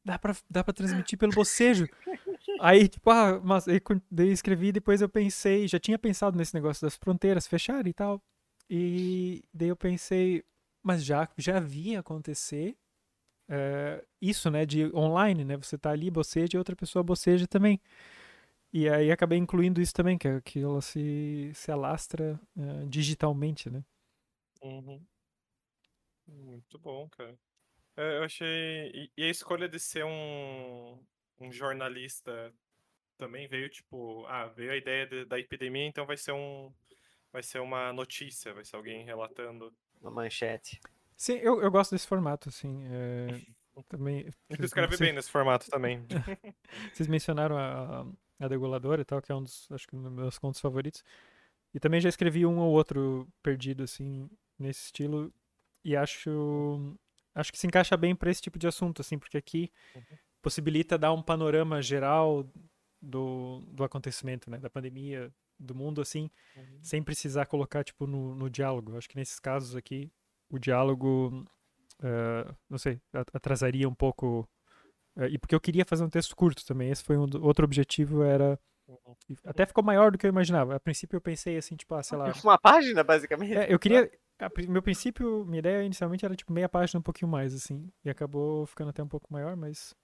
B: dá pra, dá pra transmitir pelo bocejo. Aí, tipo, ah, mas eu escrevi depois eu pensei, já tinha pensado nesse negócio das fronteiras fecharem e tal. E daí eu pensei, mas já, já vi acontecer é, isso, né, de online, né? Você tá ali, boceja e outra pessoa boceja também. E aí acabei incluindo isso também, que, é que ela se, se alastra é, digitalmente, né?
A: Uhum. Muito bom, cara. É, Eu achei. E a escolha de ser um, um jornalista também veio, tipo, ah, veio a ideia de- da epidemia, então vai ser um. Vai ser uma notícia, vai ser alguém relatando.
C: Uma manchete.
B: Sim, eu, eu gosto desse formato, assim. é, também. Vocês-
A: escreve
B: vocês-
A: bem nesse formato também.
B: Vocês mencionaram a, a Degoladora e tal, que é um dos, acho que um dos meus contos favoritos. E também já escrevi um ou outro perdido, assim, nesse estilo. E acho, acho que se encaixa bem para esse tipo de assunto, assim, porque aqui possibilita dar um panorama geral do, do acontecimento, né? Da pandemia, do mundo, assim, sem precisar colocar, tipo, no, no diálogo. Acho que nesses casos aqui, o diálogo, eh, não sei, atrasaria um pouco é, E porque eu queria fazer um texto curto também. Esse foi um do- outro objetivo, era. Até ficou maior do que eu imaginava. A princípio eu pensei assim, tipo, ah, sei lá.
C: Uma página, basicamente.
B: É, eu queria. a meu princípio, minha ideia inicialmente era tipo meia página, um pouquinho mais, assim. E acabou ficando até um pouco maior, mas.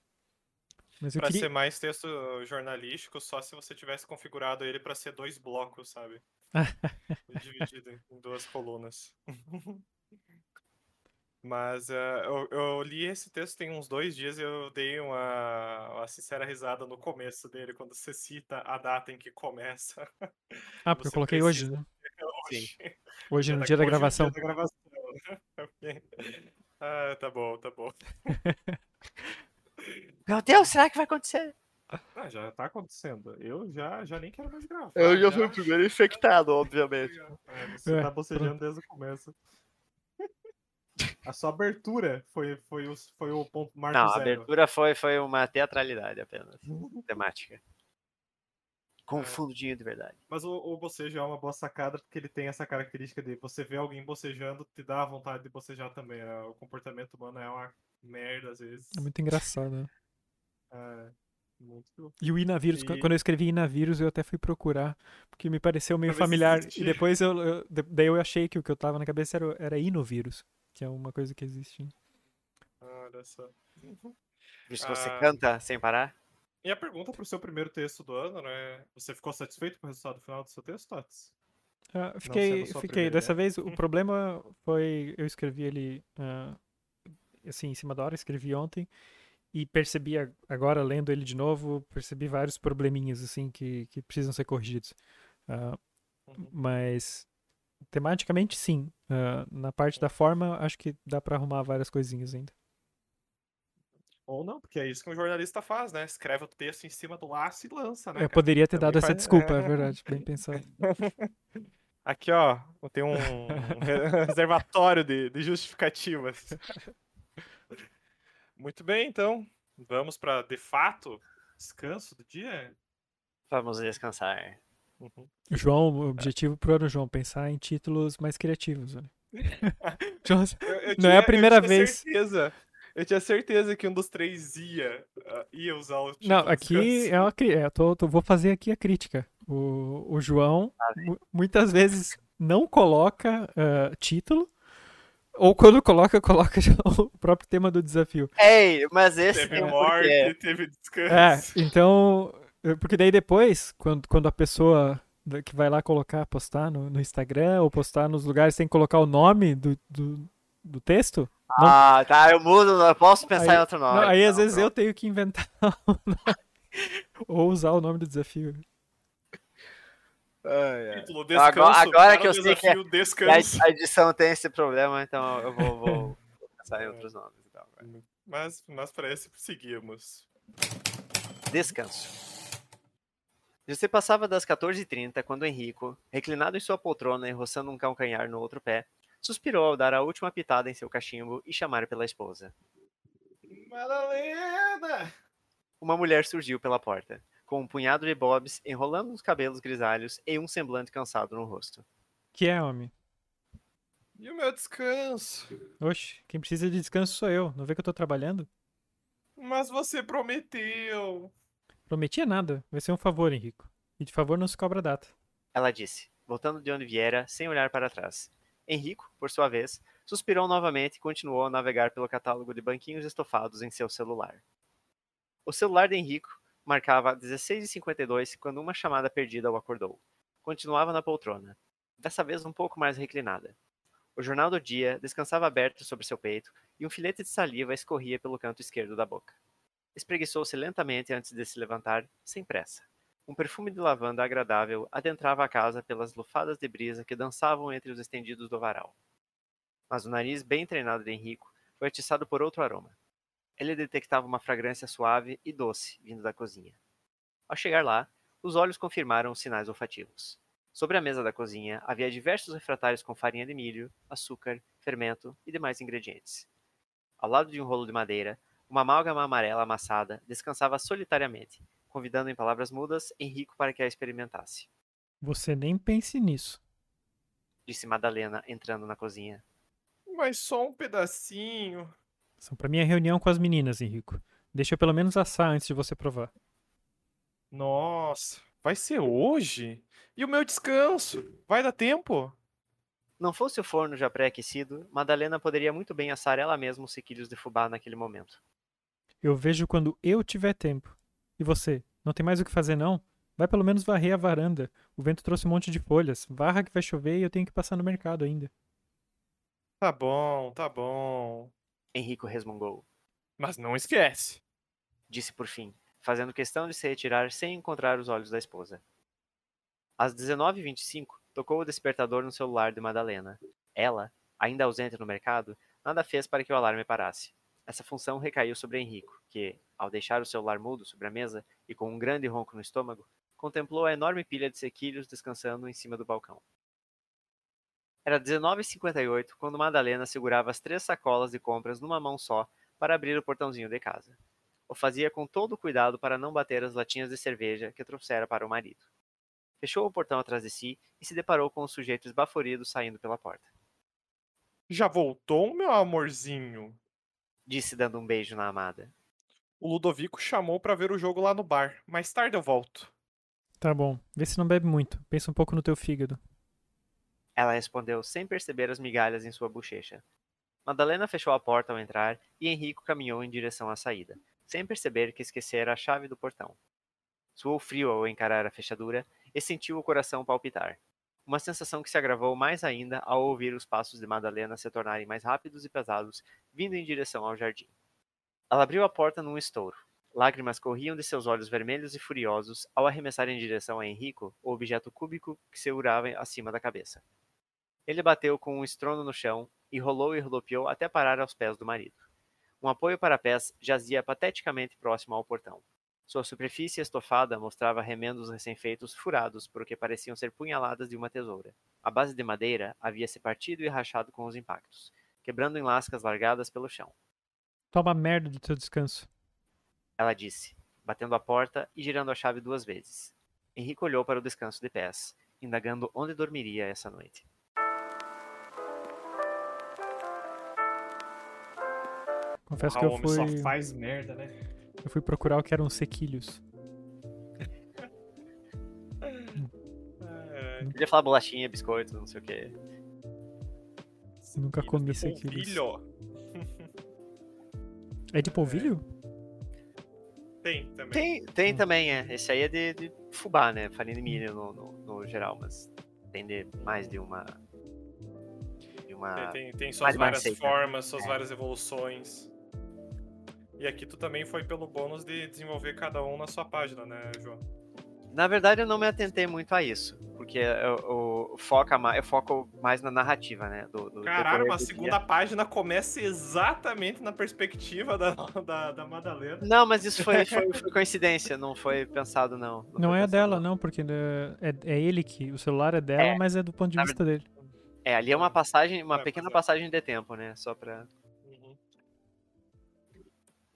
B: Mas eu
A: Pra
B: queria.
A: ser mais texto jornalístico, só se você tivesse configurado ele pra ser dois blocos, sabe? Dividido em duas colunas. Mas eh, eu, eu li esse texto tem uns dois dias e eu dei uma, uma sincera risada no começo dele, quando você cita a data em que começa.
B: Ah, porque eu coloquei hoje, né?
A: Hoje,
B: Hoje no dia da
A: hoje
B: gravação.
A: da gravação. Ah, tá bom, tá bom.
C: Meu Deus, será que vai acontecer?
A: Ah, já tá acontecendo. Eu já, já nem quero mais gravar.
C: Eu já fui o primeiro infectado, obviamente.
A: É, você
B: É,
A: tá bocejando desde o começo. A sua abertura foi, foi, o, foi o ponto marco
C: Não, a
A: zero.
C: abertura foi, foi uma teatralidade apenas. Temática. Com
A: É.
C: fundinho de verdade.
A: Mas o, o bocejo é uma boa sacada porque ele tem essa característica de você ver alguém bocejando, te dá vontade de bocejar também. né? O comportamento humano é uma merda às vezes.
B: É muito engraçado, né?
A: É, muito.
B: E o Inavírus,
A: E-
B: quando eu escrevi Inavírus, eu até fui procurar, porque me pareceu meio familiar. E
A: existia.
B: depois eu, eu- daí eu achei que o que eu tava na cabeça era, era Inovírus, que é uma coisa que existe. né?
A: Olha só.
C: Por isso que você
A: Ah.
C: canta sem parar.
A: E a pergunta pro seu primeiro texto do ano, né? Você ficou satisfeito com o resultado final do seu texto, Tots?
B: Ah, fiquei, fiquei.
A: primeira
B: Dessa vez o problema foi eu escrevi ele ah, assim em cima da hora, escrevi ontem e percebi agora lendo ele de novo, percebi vários probleminhas assim que, que precisam ser corrigidos.
A: Uhum.
B: mas tematicamente sim. Ah, na parte da forma acho que dá pra arrumar várias coisinhas ainda.
A: Ou não, porque é isso que um jornalista faz, né? Escreve o texto em cima do laço e lança, né?
B: Eu
A: cara?
B: poderia ter
A: Também
B: dado essa
A: faz-
B: desculpa, é verdade, bem pensado.
A: Aqui, ó, tem um, um re- reservatório de, de justificativas. Muito bem, então. Vamos para, de fato, descanso do dia?
C: Vamos descansar.
A: Uhum.
B: João, o objetivo pro ano, João, pensar em títulos mais criativos. Né? João,
A: Eu- eu
B: Não é a
A: tinha-
B: primeira
A: eu tinha
B: vez.
A: Certeza, eu tinha certeza que um dos três ia, ah, ia usar o título
B: Não, aqui é uma é, eu tô, tô- vou fazer aqui a crítica. O, o João mu- muitas vezes não coloca ah, título, ou quando coloca, coloca já o próprio tema do desafio.
C: Ei, mas esse
A: Teve morte,
C: porquê.
A: teve descanso.
B: É, então. eh, Porque daí depois, quando, quando a pessoa que vai lá colocar, postar no, no Instagram ou postar nos lugares, tem que colocar o nome do, do, do texto. Não-
C: Ah, tá, eu mudo, não posso pensar
B: Aí-
C: em outro nome.
B: Não, aí às
C: Não,
B: vezes eu
C: pronto.
B: tenho que inventar o nome. ou usar o nome do desafio.
C: Ai, ai.
A: Título,
C: Agora-
A: descanso,
C: agora
A: para
C: que
A: o
C: eu sei que é-
A: desafio,
C: E a-
A: descanso.
C: A edição tem esse problema, então eu vou, vou pensar em outros nomes. Então, agora.
A: Mas, mas para esse seguimos.
C: Descanso. Você passava das 14h30 quando Henrico, reclinado em sua poltrona e roçando um calcanhar no outro pé, suspirou ao dar a última pitada em seu cachimbo e chamar pela esposa.
A: Madalena!
C: Uma mulher surgiu pela porta, com um punhado de bobs enrolando os cabelos grisalhos e um semblante cansado no rosto.
B: Que é, homem?
A: E o meu descanso?
B: Oxe, quem precisa de descanso sou eu. Não vê que eu tô trabalhando?
A: Mas você prometeu.
B: Prometia nada. Vai ser um favor, Henrico. E de favor não se cobra data.
C: Ela disse, voltando de onde viera, sem olhar para trás. Henrico, por sua vez, suspirou novamente e continuou a navegar pelo catálogo de banquinhos estofados em seu celular. O celular de Henrico marcava 16h52 quando uma chamada perdida o acordou. Continuava na poltrona, dessa vez um pouco mais reclinada. O jornal do dia descansava aberto sobre seu peito e um filete de saliva escorria pelo canto esquerdo da boca. Espreguiçou-se lentamente antes de se levantar, sem pressa. Um perfume de lavanda agradável adentrava a casa pelas lufadas de brisa que dançavam entre os estendidos do varal. Mas o nariz bem treinado de Henrico foi atiçado por outro aroma. Ele detectava uma fragrância suave e doce vindo da cozinha. Ao chegar lá, os olhos confirmaram os sinais olfativos. Sobre a mesa da cozinha havia diversos refratários com farinha de milho, açúcar, fermento e demais ingredientes. Ao lado de um rolo de madeira, uma amálgama amarela amassada descansava solitariamente, convidando em palavras mudas Henrico para que a experimentasse.
B: Você nem pense nisso.
C: Disse Madalena, entrando na cozinha.
A: Mas só um pedacinho.
B: São pra minha reunião com as meninas, Henrico. Deixa eu pelo menos assar antes de você provar.
A: Nossa, vai ser hoje? E o meu descanso? Vai dar tempo?
C: Não fosse o forno já pré-aquecido, Madalena poderia muito bem assar ela mesma os sequilhos de fubá naquele momento.
B: Eu vejo quando eu tiver tempo. E você, não tem mais o que fazer não? Vai pelo menos varrer a varanda. O vento trouxe um monte de folhas. Varra que vai chover e eu tenho que passar no mercado ainda.
A: Tá bom, tá bom.
C: Henrico resmungou.
A: Mas não esquece.
C: Disse por fim, fazendo questão de se retirar sem encontrar os olhos da esposa. Às 19h25, tocou o despertador no celular de Madalena. Ela, ainda ausente no mercado, nada fez para que o alarme parasse. Essa função recaiu sobre Henrico, que, ao deixar o celular mudo sobre a mesa e com um grande ronco no estômago, contemplou a enorme pilha de sequilhos descansando em cima do balcão. Era 19h58 quando Madalena segurava as três sacolas de compras numa mão só para abrir o portãozinho de casa. O fazia com todo o cuidado para não bater as latinhas de cerveja que trouxera para o marido. Fechou o portão atrás de si e se deparou com o sujeito esbaforido saindo pela porta.
A: Já voltou, meu amorzinho?
C: Disse dando um beijo na amada.
A: O Ludovico chamou para ver o jogo lá no bar. Mais tarde eu volto.
B: Tá bom. Vê se não bebe muito. Pensa um pouco no teu fígado.
C: Ela respondeu sem perceber as migalhas em sua bochecha. Madalena fechou a porta ao entrar e Henrico caminhou em direção à saída, sem perceber que esquecera a chave do portão. Suou frio ao encarar a fechadura e sentiu o coração palpitar. Uma sensação que se agravou mais ainda ao ouvir os passos de Madalena se tornarem mais rápidos e pesados, vindo em direção ao jardim. Ela abriu a porta num estouro. Lágrimas corriam de seus olhos vermelhos e furiosos ao arremessar em direção a Henrico o objeto cúbico que segurava acima da cabeça. Ele bateu com um estrondo no chão e rolou e rodopiou até parar aos pés do marido. Um apoio para pés jazia pateticamente próximo ao portão. Sua superfície estofada mostrava remendos recém-feitos furados por o que pareciam ser punhaladas de uma tesoura. A base de madeira havia se partido e rachado com os impactos, quebrando em lascas largadas pelo chão.
B: Toma merda do teu descanso.
C: Ela disse, batendo a porta e girando a chave duas vezes. Henrique olhou para o descanso de pés, indagando onde dormiria essa noite.
B: Confesso
A: Ah,
B: que
A: o
B: eu
A: homem
B: fui,
A: só faz merda, né?
B: eu fui procurar o que eram sequilhos.
A: É,
C: Podia falar bolachinha, biscoito, não sei o que.
B: Nunca comi sequilhos.
A: polvilho.
B: É de polvilho?
A: Tem também.
C: Tem, tem
B: Hum.
C: também, é. Esse aí é de, de fubá, né? Farinha de milho no, no, no geral, mas tem de mais de uma. De uma.
A: Tem, tem, tem suas várias formas, suas
C: É.
A: várias evoluções. E aqui tu também foi pelo bônus de desenvolver cada um na sua página, né, João?
C: Na verdade, eu não me atentei muito a isso, porque eu, eu, foca mais, eu foco mais na narrativa, né? Do, do
A: Caralho, uma segunda
C: dia.
A: página começa exatamente na perspectiva da, da, da Madalena.
C: Não, mas isso foi, foi, foi coincidência, não foi pensado, não.
B: Não
C: foi
B: é
C: pensado,
B: dela,
C: não.
B: não, porque né, é, é ele que. O celular é dela,
C: É.
B: mas é do ponto de vista dele.
C: É, ali é uma passagem, uma
A: É,
C: pequena
A: é.
C: passagem de tempo, né? Só pra.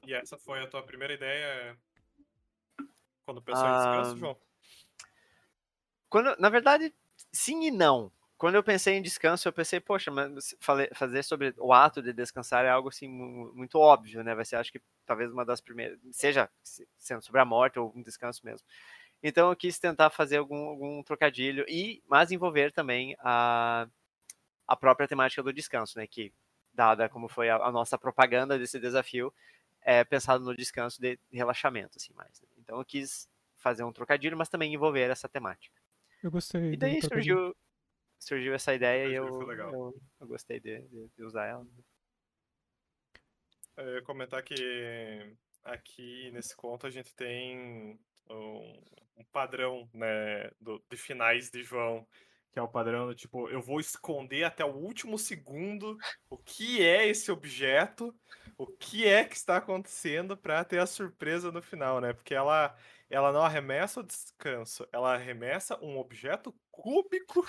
A: E essa foi a tua primeira ideia quando pensou em descanso,
C: Ah,
A: João?
C: Quando, na verdade, sim e não. Quando eu pensei em descanso, eu pensei, poxa, mas fazer sobre o ato de descansar é algo assim mu- muito óbvio, né? Vai ser, acho que talvez uma das primeiras, seja se- sendo sobre a morte ou um descanso mesmo. Então eu quis tentar fazer algum, algum trocadilho e mas envolver também a, a própria temática do descanso, né? Que dada como foi a, a nossa propaganda desse desafio, é pensado no descanso de relaxamento, assim mais. né? Então eu quis fazer um trocadilho, mas também envolver essa temática.
B: Eu gostei.
C: E daí surgiu, surgiu essa ideia e eu, eu, eu gostei de, de- de usar ela.
A: Eu ia comentar que aqui nesse conto a gente tem um, um padrão, né, do- de finais de João, que é o padrão do tipo, eu vou esconder até o último segundo o que é esse objeto, o que é que está acontecendo para ter a surpresa no final, né? Porque ela ela não arremessa o descanso, ela arremessa um objeto cúbico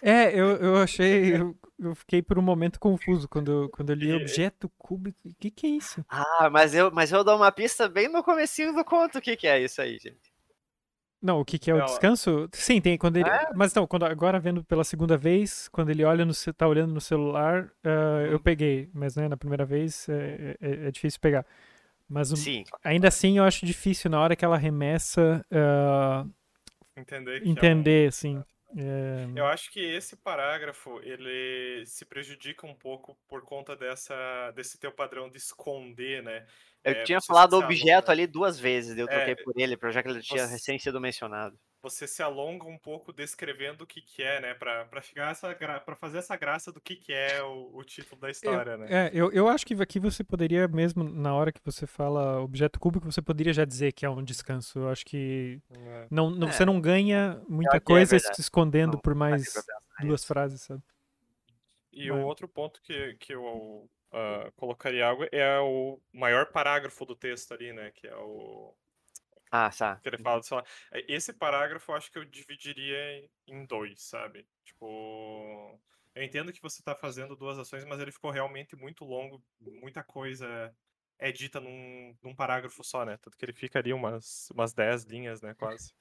B: É, eu, eu achei. Eu, eu fiquei por um momento confuso quando, eu- quando eu li
A: E-
B: objeto cúbico. O que, que é isso?
C: Ah, mas eu, mas eu dou uma pista bem no comecinho do conto o que, que é isso aí, gente.
B: Não, o que, que é o
A: Não,
B: descanso? Sim, tem quando ele.
C: É?
B: Mas não, quando, agora vendo pela segunda vez, quando ele olha no, tá olhando no celular, ah, eu
A: Uhum.
B: peguei. Mas né, na primeira vez é, é- é difícil pegar. Mas o-
C: Sim,
B: ainda assim eu acho difícil na hora que ela remessa ah,
A: entender é um-
B: entender, assim. É,
A: Eu acho que esse parágrafo ele se prejudica um pouco por conta dessa desse teu padrão de esconder, né?
C: Eu
A: É,
C: tinha falado objeto
A: alonga-
C: ali duas vezes, eu troquei
A: É,
C: por ele, pra- já que ele tinha
A: você-
C: recém sido mencionado.
A: Você se alonga um pouco descrevendo o que que é, né? Pra, pra ficar essa gra... para fazer essa graça do que que é o, o título da história, né?
B: É, eu, eu acho que aqui você poderia, mesmo na hora que você fala objeto cúbico, você poderia já dizer que é um descanso. Eu acho que
A: É.
B: não, não-
C: É.
B: você não ganha muita
C: que é
B: coisa se escondendo
C: Não,
B: por mais
C: pra
B: duas frases, sabe?
A: E
B: Mas-
A: o outro ponto que, que eu ah, colocaria algo é o maior parágrafo do texto ali, né? Que é o
C: Ah, tá.
A: que ele fala, sei lá, é, esse parágrafo eu acho que eu dividiria em dois, sabe? Tipo, eu entendo que você tá fazendo duas ações, mas ele ficou realmente muito longo, muita coisa é dita num, num parágrafo só, né? Tanto que ele fica ali umas, umas 10 linhas, né, quase.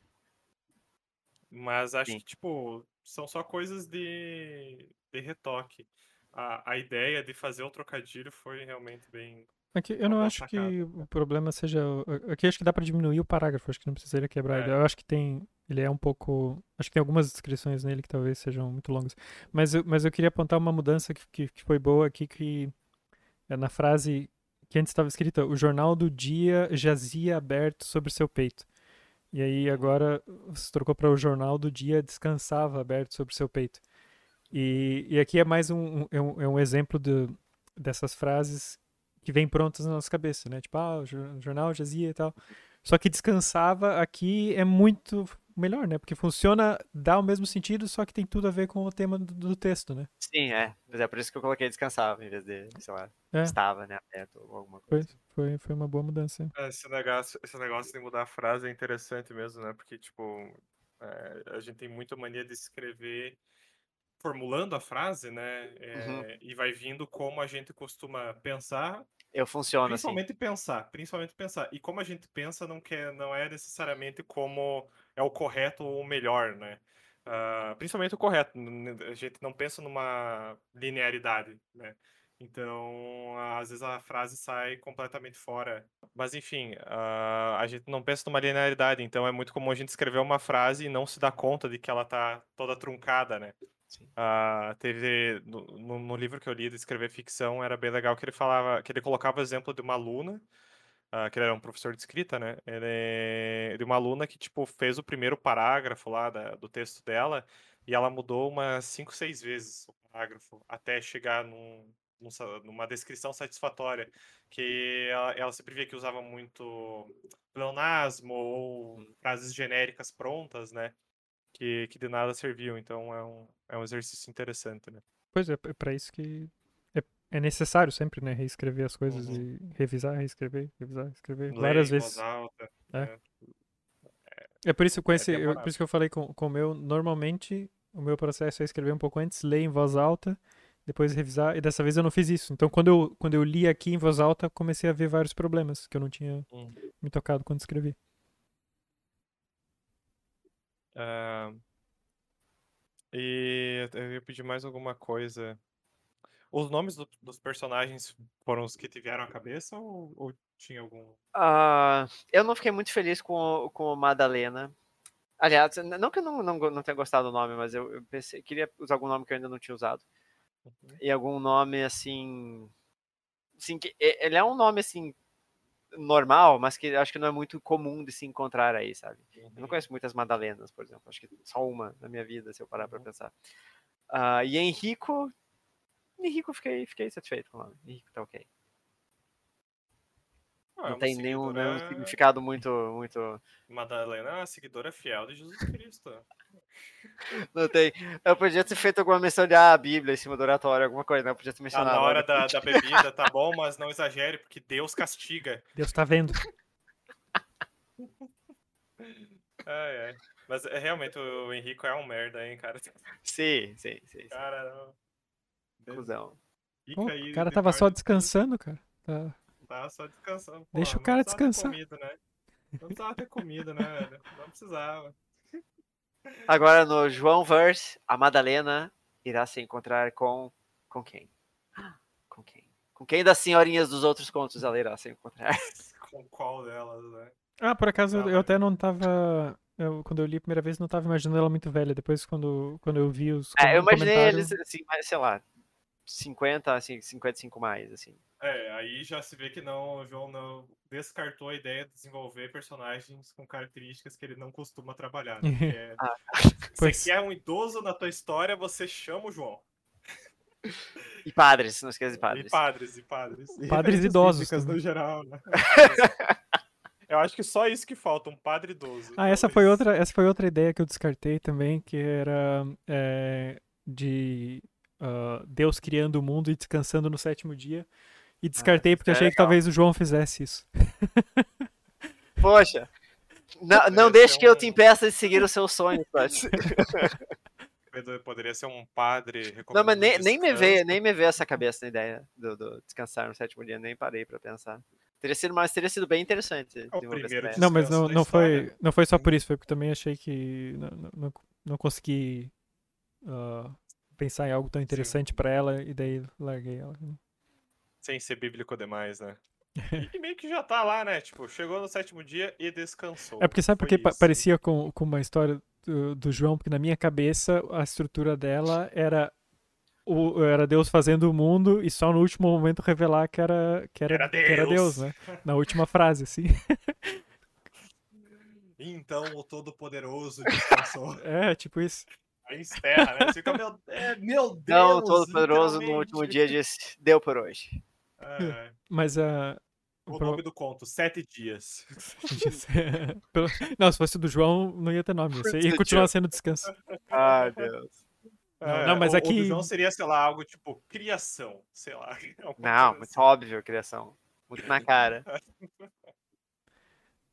A: Mas acho
C: Sim.
A: que, tipo, são só coisas de, de retoque. A, a ideia de fazer o trocadilho foi realmente bem.
B: Aqui, eu não acho que
A: sacada.
B: o problema seja. Aqui acho que dá pra diminuir o parágrafo, acho que não precisaria quebrar
A: É.
B: Eu acho que tem. Ele é um pouco. Acho que tem algumas descrições nele que talvez sejam muito longas. Mas eu, mas eu queria apontar uma mudança que, que, que foi boa aqui, que é na frase que antes estava escrita: o jornal do dia jazia aberto sobre seu peito. E aí agora você trocou para o jornal do dia descansava aberto sobre seu peito. E, e aqui é mais um, é um, é um exemplo de, dessas frases que vêm prontas na nossa cabeça, né? Tipo, ah, o jor- o jornal jazia e tal. Só que descansava aqui é muito melhor, né? Porque funciona, dá o mesmo sentido, só que tem tudo a ver com o tema do, do texto, né?
C: Sim, é. Mas é por isso que eu coloquei descansava, em vez de, sei lá,
B: É.
C: estava, né, aberto ou alguma
B: Foi,
C: coisa.
B: foi, foi uma boa mudança.
A: É, Esse negócio, esse negócio de mudar a frase é interessante mesmo, né? Porque, tipo, é, a gente tem muita mania de escrever formulando a frase, né? É,
C: Uhum.
A: E vai vindo como a gente costuma pensar,
C: Eu funciono assim.
A: principalmente pensar, principalmente pensar. E como a gente pensa não quer, não é necessariamente como é o correto ou o melhor, né? Ah, principalmente o correto. A gente não pensa numa linearidade, né? Então, às vezes a frase sai completamente fora. Mas enfim, ah, a gente não pensa numa linearidade, então é muito comum a gente escrever uma frase e não se dar conta de que ela tá toda truncada, né? Ah, teve no, no- livro que eu li de escrever ficção era bem legal que ele falava que ele colocava o exemplo de uma aluna ah, que ele era um professor de escrita, né? Ele, de uma aluna que, tipo, fez o primeiro parágrafo lá da- do texto dela e ela mudou umas cinco, seis vezes o parágrafo até chegar num, numa descrição satisfatória. Que ela, ela sempre via que usava muito pleonasmo ou frases genéricas prontas, né? Que, que de nada serviam. Então é um, é um exercício interessante, né?
B: Pois é, é para isso que é, é necessário sempre, né? Reescrever as coisas
A: Uhum.
B: e revisar, reescrever, revisar, reescrever várias vezes.
A: alta.
B: É.
A: né?
B: É por isso, com
A: É
B: esse, eu,
A: temporário.
B: por isso que eu falei com, com o meu, normalmente o meu processo é escrever um pouco antes, ler em voz alta, depois revisar, e dessa vez eu não fiz isso. Então quando eu, quando eu li aqui em voz alta, comecei a ver vários problemas que eu não tinha
A: Hum.
B: me tocado quando escrevi.
A: Ah, e eu ia pedir mais alguma coisa. Os nomes do- dos personagens foram os que te vieram à cabeça ou, ou tinha algum.
C: Ah, eu não fiquei muito feliz com, o- com Madalena. Aliás, não que eu não, não, não tenha gostado do nome, mas eu, eu pensei, queria usar algum nome que eu ainda não tinha usado.
A: Uhum.
C: E algum nome assim. assim que, ele é um nome assim. Normal, mas que acho que não é muito comum de se encontrar aí, sabe? Eu não conheço muitas Madalenas, por exemplo. Acho que só uma na minha vida, se eu parar pra
A: Uhum.
C: pensar. Ah, e Henrico. Henrico, fiquei, fiquei satisfeito com o nome. Henrico tá ok.
A: Ah, é
C: Não
A: uma
C: tem nenhum, nenhum significado muito, muito.
A: Madalena é uma seguidora fiel de Jesus Cristo.
C: Não tem. Eu podia ter feito alguma menção de ah, a Bíblia em cima do oratório, alguma coisa, né? Eu podia ter
A: Ah,
C: mencionado.
A: na hora da, da bebida, tá bom, mas não exagere, porque Deus castiga.
B: Deus tá vendo.
A: Ai, ai. Mas é, realmente o Henrico é um merda, hein, cara.
C: Sim, sim, sim. sim.
A: Cara, não.
C: Cusão.
A: Fica
B: Pô,
A: aí
B: o cara tava só descansando, cara. Tá.
A: Tá só descansando.
B: Deixa o cara descansar.
A: Comido, né? Não precisava ter comido, né, velho? Não precisava.
C: Agora no João Verse, a Madalena irá se encontrar com. Com quem? Com quem? Com quem das senhorinhas dos outros contos ela irá se encontrar?
A: Com qual delas, né?
B: Ah, por acaso eu-
A: Ah,
B: eu
A: mas-
B: até não tava. eu- quando eu li a primeira vez, não tava imaginando ela muito velha. Depois, quando, quando eu vi os
C: É, eu imaginei eles assim, mais, sei lá, 50, assim, 55 mais, assim.
A: É, aí já se vê que não, o João não descartou a ideia de desenvolver personagens com características que ele não costuma trabalhar. Né? É-
C: Ah,
B: Pois.
A: Você quer um idoso na tua história, você chama o João.
C: E padres, não esqueça de
A: E
C: padres.
A: padres, e padres. E
B: Padres idosos
A: no geral, né? Eu acho que só isso que falta, um padre idoso.
B: Ah, essa foi outra, essa foi outra ideia que eu descartei também, que era é, de ah, Deus criando o mundo e descansando no sétimo dia. E descartei porque
C: é
B: achei que
C: legal.
B: talvez o João fizesse isso.
C: Poxa, não, não deixe que eu
A: um-
C: te impeça de seguir os seus sonhos, Pati.
A: Poderia ser um padre
C: Não, mas nem, nem me veio, nem me veio essa cabeça na ideia do, do descansar no sétimo dia, nem parei pra pensar. Teria sido, mas teria sido bem interessante.
A: É primeiro.
B: Não, mas não, não, foi,
A: história.
B: não foi só por isso, foi porque também achei que não, não- não, consegui ah, pensar em algo tão interessante pra ela e daí larguei ela.
A: Sem ser bíblico demais, né? E meio que já tá lá, né? Tipo, chegou no sétimo dia e descansou.
B: É porque sabe
A: Foi
B: porque
A: isso.
B: parecia com, com uma história do, do João, porque na minha cabeça a estrutura dela era o, era Deus fazendo o mundo e só no último momento revelar que era que era,
A: Era
B: que era Deus,
A: Deus.
B: né? Na última frase, assim.
A: Então o Todo-Poderoso descansou.
B: É, tipo isso.
A: Aí encerra, né? Você fica, meu, é, meu Deus!
C: Não, o Todo-Poderoso no último dia disse: deu por hoje.
A: É,
B: Mas a.
A: o
B: pro-
A: nome do conto, Sete Dias.
B: Pelo- Não, se fosse o do João, não ia ter nome. Ia, ser- ia continuar sendo descanso.
C: Ai, Deus.
B: Não,
A: É,
B: não, mas
A: o,
B: aqui-
A: O do João seria, sei lá, algo tipo criação, sei lá.
C: Não, muito óbvio, criação. Muito na cara.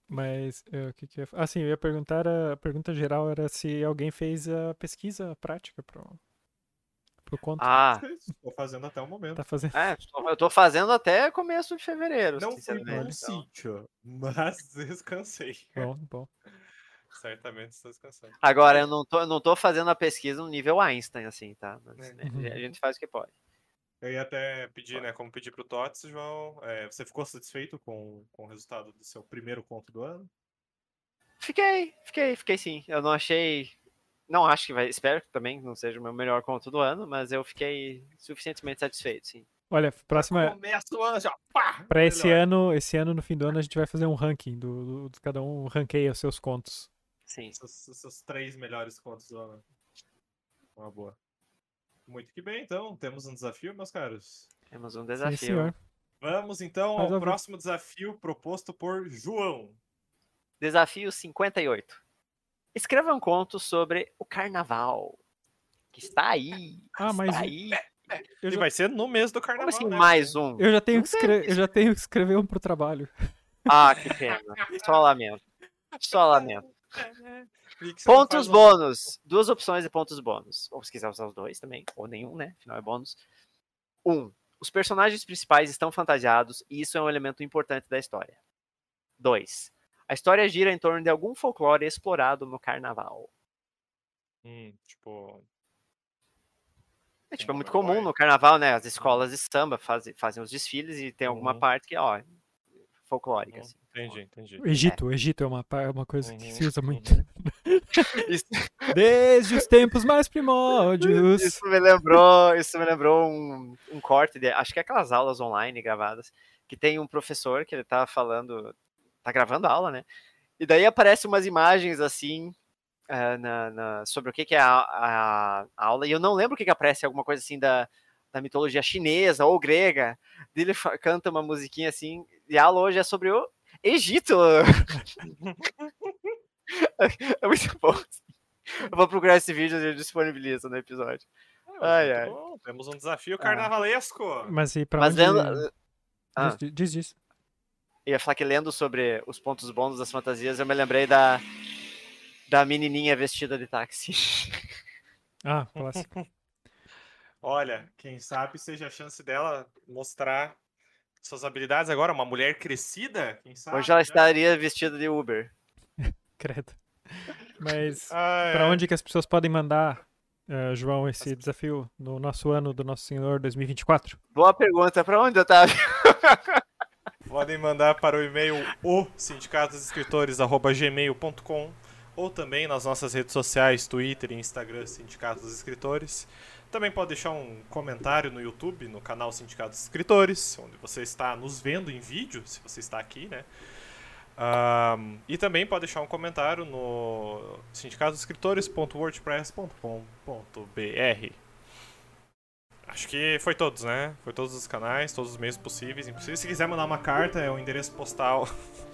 B: Mas é, o que que eu ia... Ah, sim, eu ia perguntar, a pergunta geral era se alguém fez a pesquisa prática pro, pro conto.
C: Ah,
A: assim. Estou fazendo até o momento.
B: Tá fazendo.
C: é, eu tô fazendo até começo de fevereiro.
A: Não fui
C: sinceramente.
A: para um
C: então.
A: sítio, mas descansei.
B: Bom, bom.
A: Certamente estou descansando.
C: Agora, eu não, tô, eu não tô fazendo a pesquisa no nível Einstein, assim, tá? Mas,
A: É.
C: né,
B: Uhum.
C: a gente faz o que pode.
A: Eu ia até pedir, né, como pedir pro Tots, João, é, você ficou satisfeito com, com o resultado do seu primeiro conto do ano?
C: Fiquei, fiquei, fiquei sim. Eu não achei. Não acho que vai. Espero que também não seja o meu melhor conto do ano, mas eu fiquei suficientemente satisfeito, sim.
B: Olha, próxima.
A: Começa o ano já, pá!
B: Pra esse ano, esse ano, no fim do ano, a gente vai fazer um ranking do, do- do- cada um ranqueia os seus contos.
C: Sim.
A: Seus, seus três melhores contos do ano. Uma boa. Muito que bem, então. Temos um desafio, meus caros.
C: Temos um
B: Sim,
C: desafio.
B: senhor.
A: Vamos então
B: Faz
A: ao próximo desafio proposto por João.
C: Desafio 58. Escreva um conto sobre o carnaval. Que está aí.
B: Ah,
C: está
B: mas
C: aí.
B: eu
A: E
B: já,
A: vai ser no mês do
C: Como
A: carnaval.
C: assim,
A: né?
C: mais um?
B: eu já tenho
C: Não
B: que escrever,
C: tem
B: eu já tenho que escrever um pro trabalho.
C: Ah, que pena. Só lamento. Só lamento. Pontos
A: um-
C: bônus. Duas opções de pontos bônus. Ou se quiser usar os dois também. Ou nenhum, né? Afinal é bônus. Um. Os personagens principais estão fantasiados e isso é um elemento importante da história. 2. A história gira em torno de algum folclore explorado no carnaval.
A: Hum, tipo.
C: É, tipo, é muito comum no carnaval, né? As escolas de samba fazem, fazem os desfiles e tem alguma
A: Uhum.
C: parte que, ó, folclórica,
A: hum,
C: assim.
A: Entendi, entendi.
B: O Egito, o Egito é uma, é uma coisa que se
A: Uhum,
B: usa muito.
A: uhum.
C: Isso,
B: Desde os tempos mais primórdios.
C: isso me lembrou, isso me lembrou um, um corte de, acho que é aquelas aulas online gravadas, que tem um professor que ele tá falando, tá gravando a aula, né? E daí aparecem umas imagens assim ah, na, na- sobre o que, que é a, a- a aula, e eu não lembro o que, que aparece, alguma coisa assim da, da mitologia chinesa ou grega. Ele canta uma musiquinha assim, e a aula hoje é sobre o Egito. é muito bom. assim. Eu vou procurar esse vídeo e eu disponibilizo no episódio. Ai,
A: Muito
C: ai.
A: bom, Temos um desafio carnavalesco.
B: Mas e pra
C: Mas
B: onde...
C: lendo, Ah.
B: Diz, diz, diz.
C: eu ia falar que lendo sobre os pontos bons das fantasias, eu me lembrei da, da menininha vestida de táxi.
B: Ah, clássico.
A: Olha, quem sabe seja a chance dela mostrar suas habilidades agora. Uma mulher crescida, quem sabe?
C: Hoje ela
A: né?
C: estaria vestida de Uber.
B: Credo. Mas
A: Ah,
B: pra
A: é.
B: onde que as pessoas podem mandar, eh, João, esse desafio no nosso ano do Nosso Senhor 2024?
C: Boa pergunta, pra onde, Otávio?
A: Podem mandar para o e-mail o sindicatosescritores@gmail.com ou também nas nossas redes sociais, Twitter e Instagram, Sindicato dos Escritores. Também pode deixar um comentário no YouTube, no canal Sindicato dos Escritores, onde você está nos vendo em vídeo, se você está aqui, né? Ahn, e também pode deixar um comentário no sindicatosescritores.wordpress.com.br. Acho que foi todos, né? Foi todos os canais, todos os meios possíveis e impossíveis. Se quiser mandar uma carta, é o endereço postal.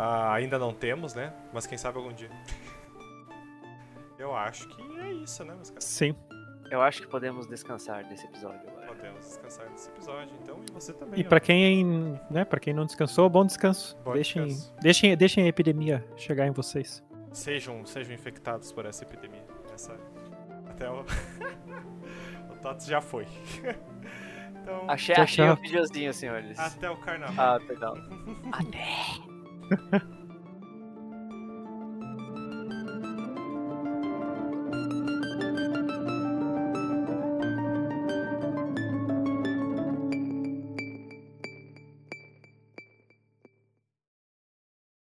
A: Ah, ainda não temos, né? Mas quem sabe algum dia. Eu acho que é isso, né, meus caras?
B: Sim.
C: Eu acho que podemos descansar desse episódio agora.
A: Podemos descansar nesse episódio, então, e você também.
B: E
A: ó.
B: pra quem, né, para quem não descansou, bom descanso.
A: Bom
B: deixem,
A: descanso.
B: deixem, deixem a epidemia chegar em vocês.
A: Sejam, sejam infectados por essa epidemia. Essa... Até o. o Tots já foi. então,
C: Achei, achei o videozinho, senhores.
A: até o carnaval.
C: Ah, perdão. Até.